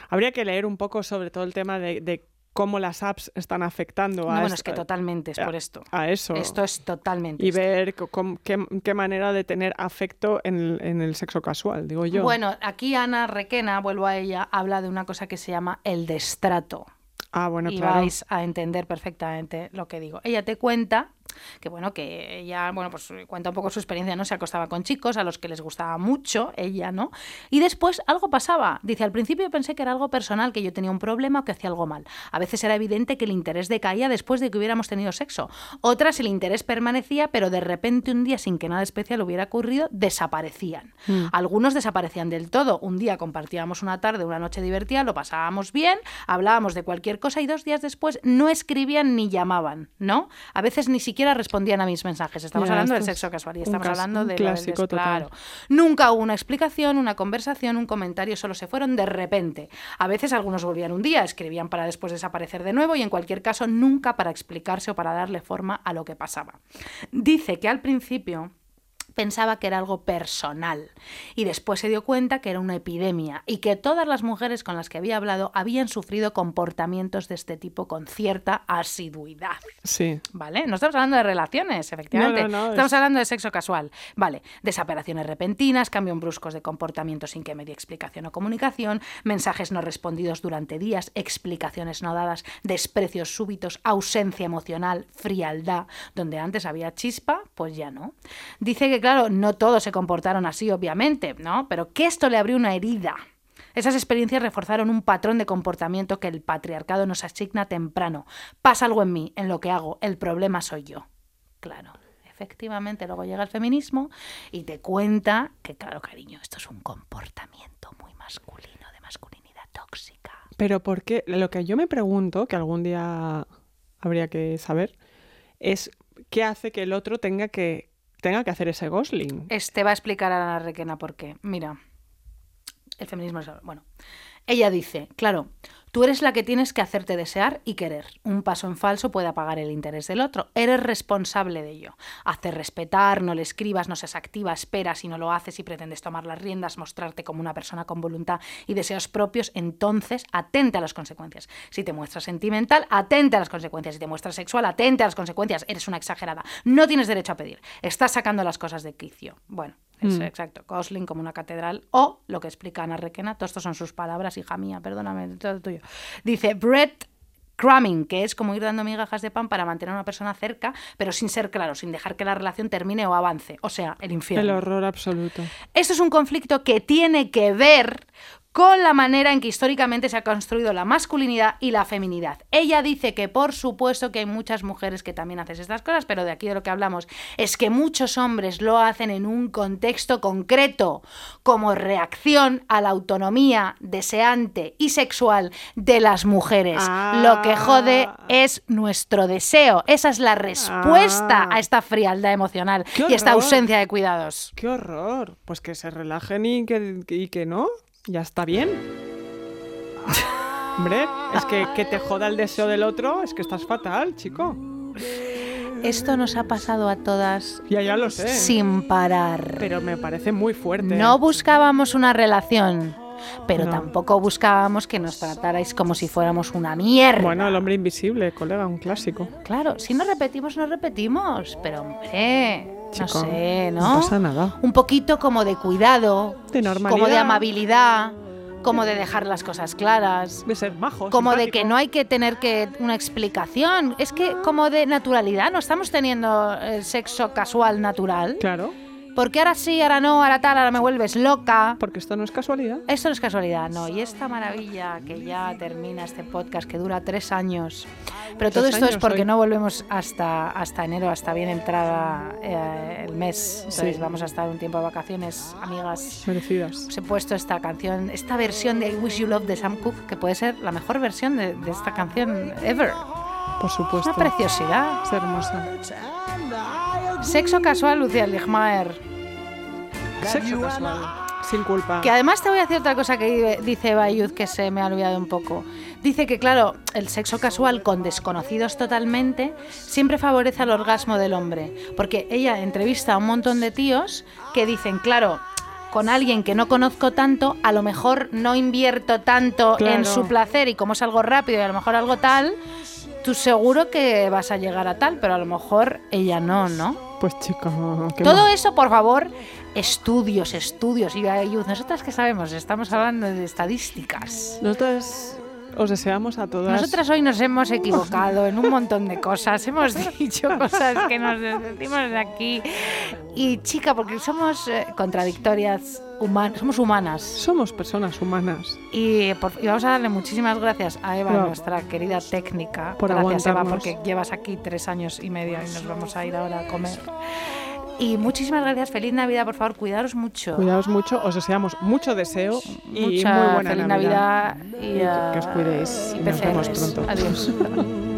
habría que leer un poco sobre todo el tema de, de cómo las apps están afectando No, a, bueno, est- es que totalmente es por esto. a eso. Esto es totalmente. y esto. ver qué, qué manera de tener afecto en, el- en el sexo casual, digo yo. Bueno, aquí Ana Requena, vuelvo a ella, habla de una cosa que se llama el destrato. ah, bueno, y claro. vais a entender perfectamente lo que digo. Ella te cuenta que bueno, que ella, bueno, pues cuenta un poco su experiencia, ¿no? Se acostaba con chicos a los que les gustaba mucho, ella, ¿no? Y después algo pasaba. Dice, al principio pensé que era algo personal, que yo tenía un problema o que hacía algo mal. A veces era evidente que el interés decaía después de que hubiéramos tenido sexo. Otras el interés permanecía, pero de repente un día, sin que nada especial hubiera ocurrido, desaparecían. Algunos desaparecían del todo. Un día compartíamos una tarde, una noche divertida, lo pasábamos bien, hablábamos de cualquier cosa y dos días después no escribían ni llamaban, ¿no? A veces ni siquiera respondían a mis mensajes. Estamos Ya, hablando del sexo casual y estamos hablando de clásico total. claro. Nunca hubo una explicación, una conversación, un comentario, solo se fueron de repente. A veces algunos volvían un día, escribían para después desaparecer de nuevo y en cualquier caso nunca para explicarse o para darle forma a lo que pasaba. Dice que al principio pensaba que era algo personal y después se dio cuenta que era una epidemia y que todas las mujeres con las que había hablado habían sufrido comportamientos de este tipo con cierta asiduidad. Sí. ¿Vale? No estamos hablando de relaciones, efectivamente. No, no, no, estamos es- hablando de sexo casual. Vale. Desapariciones repentinas, cambios bruscos de comportamiento sin que medie explicación o comunicación, mensajes no respondidos durante días, explicaciones no dadas, desprecios súbitos, ausencia emocional, frialdad. Donde antes había chispa, pues ya no. Dice que, claro, no todos se comportaron así, obviamente, ¿no? Pero que esto le abrió una herida. Esas experiencias reforzaron un patrón de comportamiento que el patriarcado nos asigna temprano. Pasa algo en mí, en lo que hago, el problema soy yo. Claro, efectivamente, luego llega el feminismo y te cuenta que, claro, cariño, esto es un comportamiento muy masculino, de masculinidad tóxica. Pero ¿por qué? Lo que yo me pregunto, que algún día habría que saber, es qué hace que el otro tenga que, tenga que hacer ese gosling. Este va a explicar a Ana Requena por qué. Mira, el feminismo es... Bueno, ella dice, claro, tú eres la que tienes que hacerte desear y querer. Un paso en falso puede apagar el interés del otro. Eres responsable de ello. Hacer respetar, no le escribas, no seas activa, esperas y no lo haces y pretendes tomar las riendas, mostrarte como una persona con voluntad y deseos propios, entonces atente a las consecuencias. Si te muestras sentimental, atente a las consecuencias. Si te muestras sexual, atente a las consecuencias. Eres una exagerada. No tienes derecho a pedir. Estás sacando las cosas de quicio. Bueno, es exacto. Gosling como una catedral o lo que explica Ana Requena. Todo esto son sus palabras, hija mía, perdóname, todo tuyo. Dice Brett cramming, que es como ir dando migajas de pan para mantener a una persona cerca, pero sin ser claro, sin dejar que la relación termine o avance. O sea, el infierno. El horror absoluto. Esto es un conflicto que tiene que ver con la manera en que históricamente se ha construido la masculinidad y la feminidad. Ella dice que por supuesto que hay muchas mujeres que también hacen estas cosas, pero de aquí de lo que hablamos es que muchos hombres lo hacen en un contexto concreto, como reacción a la autonomía deseante y sexual de las mujeres. Lo que jode Ah. es nuestro deseo. Esa es la respuesta Ah. a esta frialdad emocional ¡Qué y esta ausencia de cuidados. ¡Qué horror! Pues que se relajen y que, y que no. Ya está bien. Hombre, es que que te joda el deseo del otro, es que estás fatal, chico. Esto nos ha pasado a todas Ya, ya lo sé. sin parar. Pero me parece muy fuerte. No buscábamos una relación, pero No. tampoco buscábamos que nos tratarais como si fuéramos una mierda. Bueno, el hombre invisible, colega, un clásico. Claro, si no repetimos, no repetimos. Pero hombre, no sé, ¿no? no pasa nada. Un poquito como de cuidado, De como de normalidad. amabilidad, como de dejar las cosas claras. De ser majo. Como de que no hay que tener que una explicación. Es que como de naturalidad, no estamos teniendo el sexo casual natural. Claro, Porque ahora sí, ahora no, ahora tal, ahora me vuelves loca. porque esto no es casualidad. Esto no es casualidad, no. Y esta maravilla que ya termina este podcast que dura tres años. Pero todo esto es porque hoy. no volvemos hasta, hasta enero, hasta bien entrada eh, el mes. Entonces Sí. vamos a estar un tiempo de vacaciones, amigas. Merecidas. Os he puesto esta canción, esta versión de I Wish You Love de Sam Cooke, que puede ser la mejor versión de, de esta canción ever. Por Es supuesto. una preciosidad. Es hermosa. Sexo casual, Lucía Ligmaer. Sexo casual. Sin culpa. Que además te voy a decir otra cosa que dice Bayud que se me ha olvidado un poco. Dice que, claro, el sexo casual con desconocidos totalmente siempre favorece al orgasmo del hombre. Porque ella entrevista a un montón de tíos que dicen, claro, con alguien que no conozco tanto, a lo mejor no invierto tanto en su placer y como es algo rápido y a lo mejor algo tal, tú seguro que vas a llegar a tal, pero a lo mejor ella no, ¿no? Pues chico, qué Todo eso, por favor, estudios, estudios. Y ayud. nosotras que sabemos, estamos hablando de estadísticas. Nosotras os deseamos a todas. Nosotras hoy nos hemos equivocado en un montón de cosas, hemos dicho [LAUGHS] cosas que nos decimos de aquí. Y chica, porque somos eh, contradictorias, human- somos humanas. Somos personas humanas. Y, por- y vamos a darle muchísimas gracias a Eva, Claro. nuestra querida técnica. Por gracias Eva, porque llevas aquí tres años y medio y nos vamos a ir ahora a comer. Y muchísimas gracias, feliz Navidad, por favor, cuidaros mucho. Cuidaos mucho, os deseamos mucho deseo y Mucha muy buena feliz Navidad. Navidad, y, que os cuidéis y y nos vemos pronto. Adiós. [LAUGHS]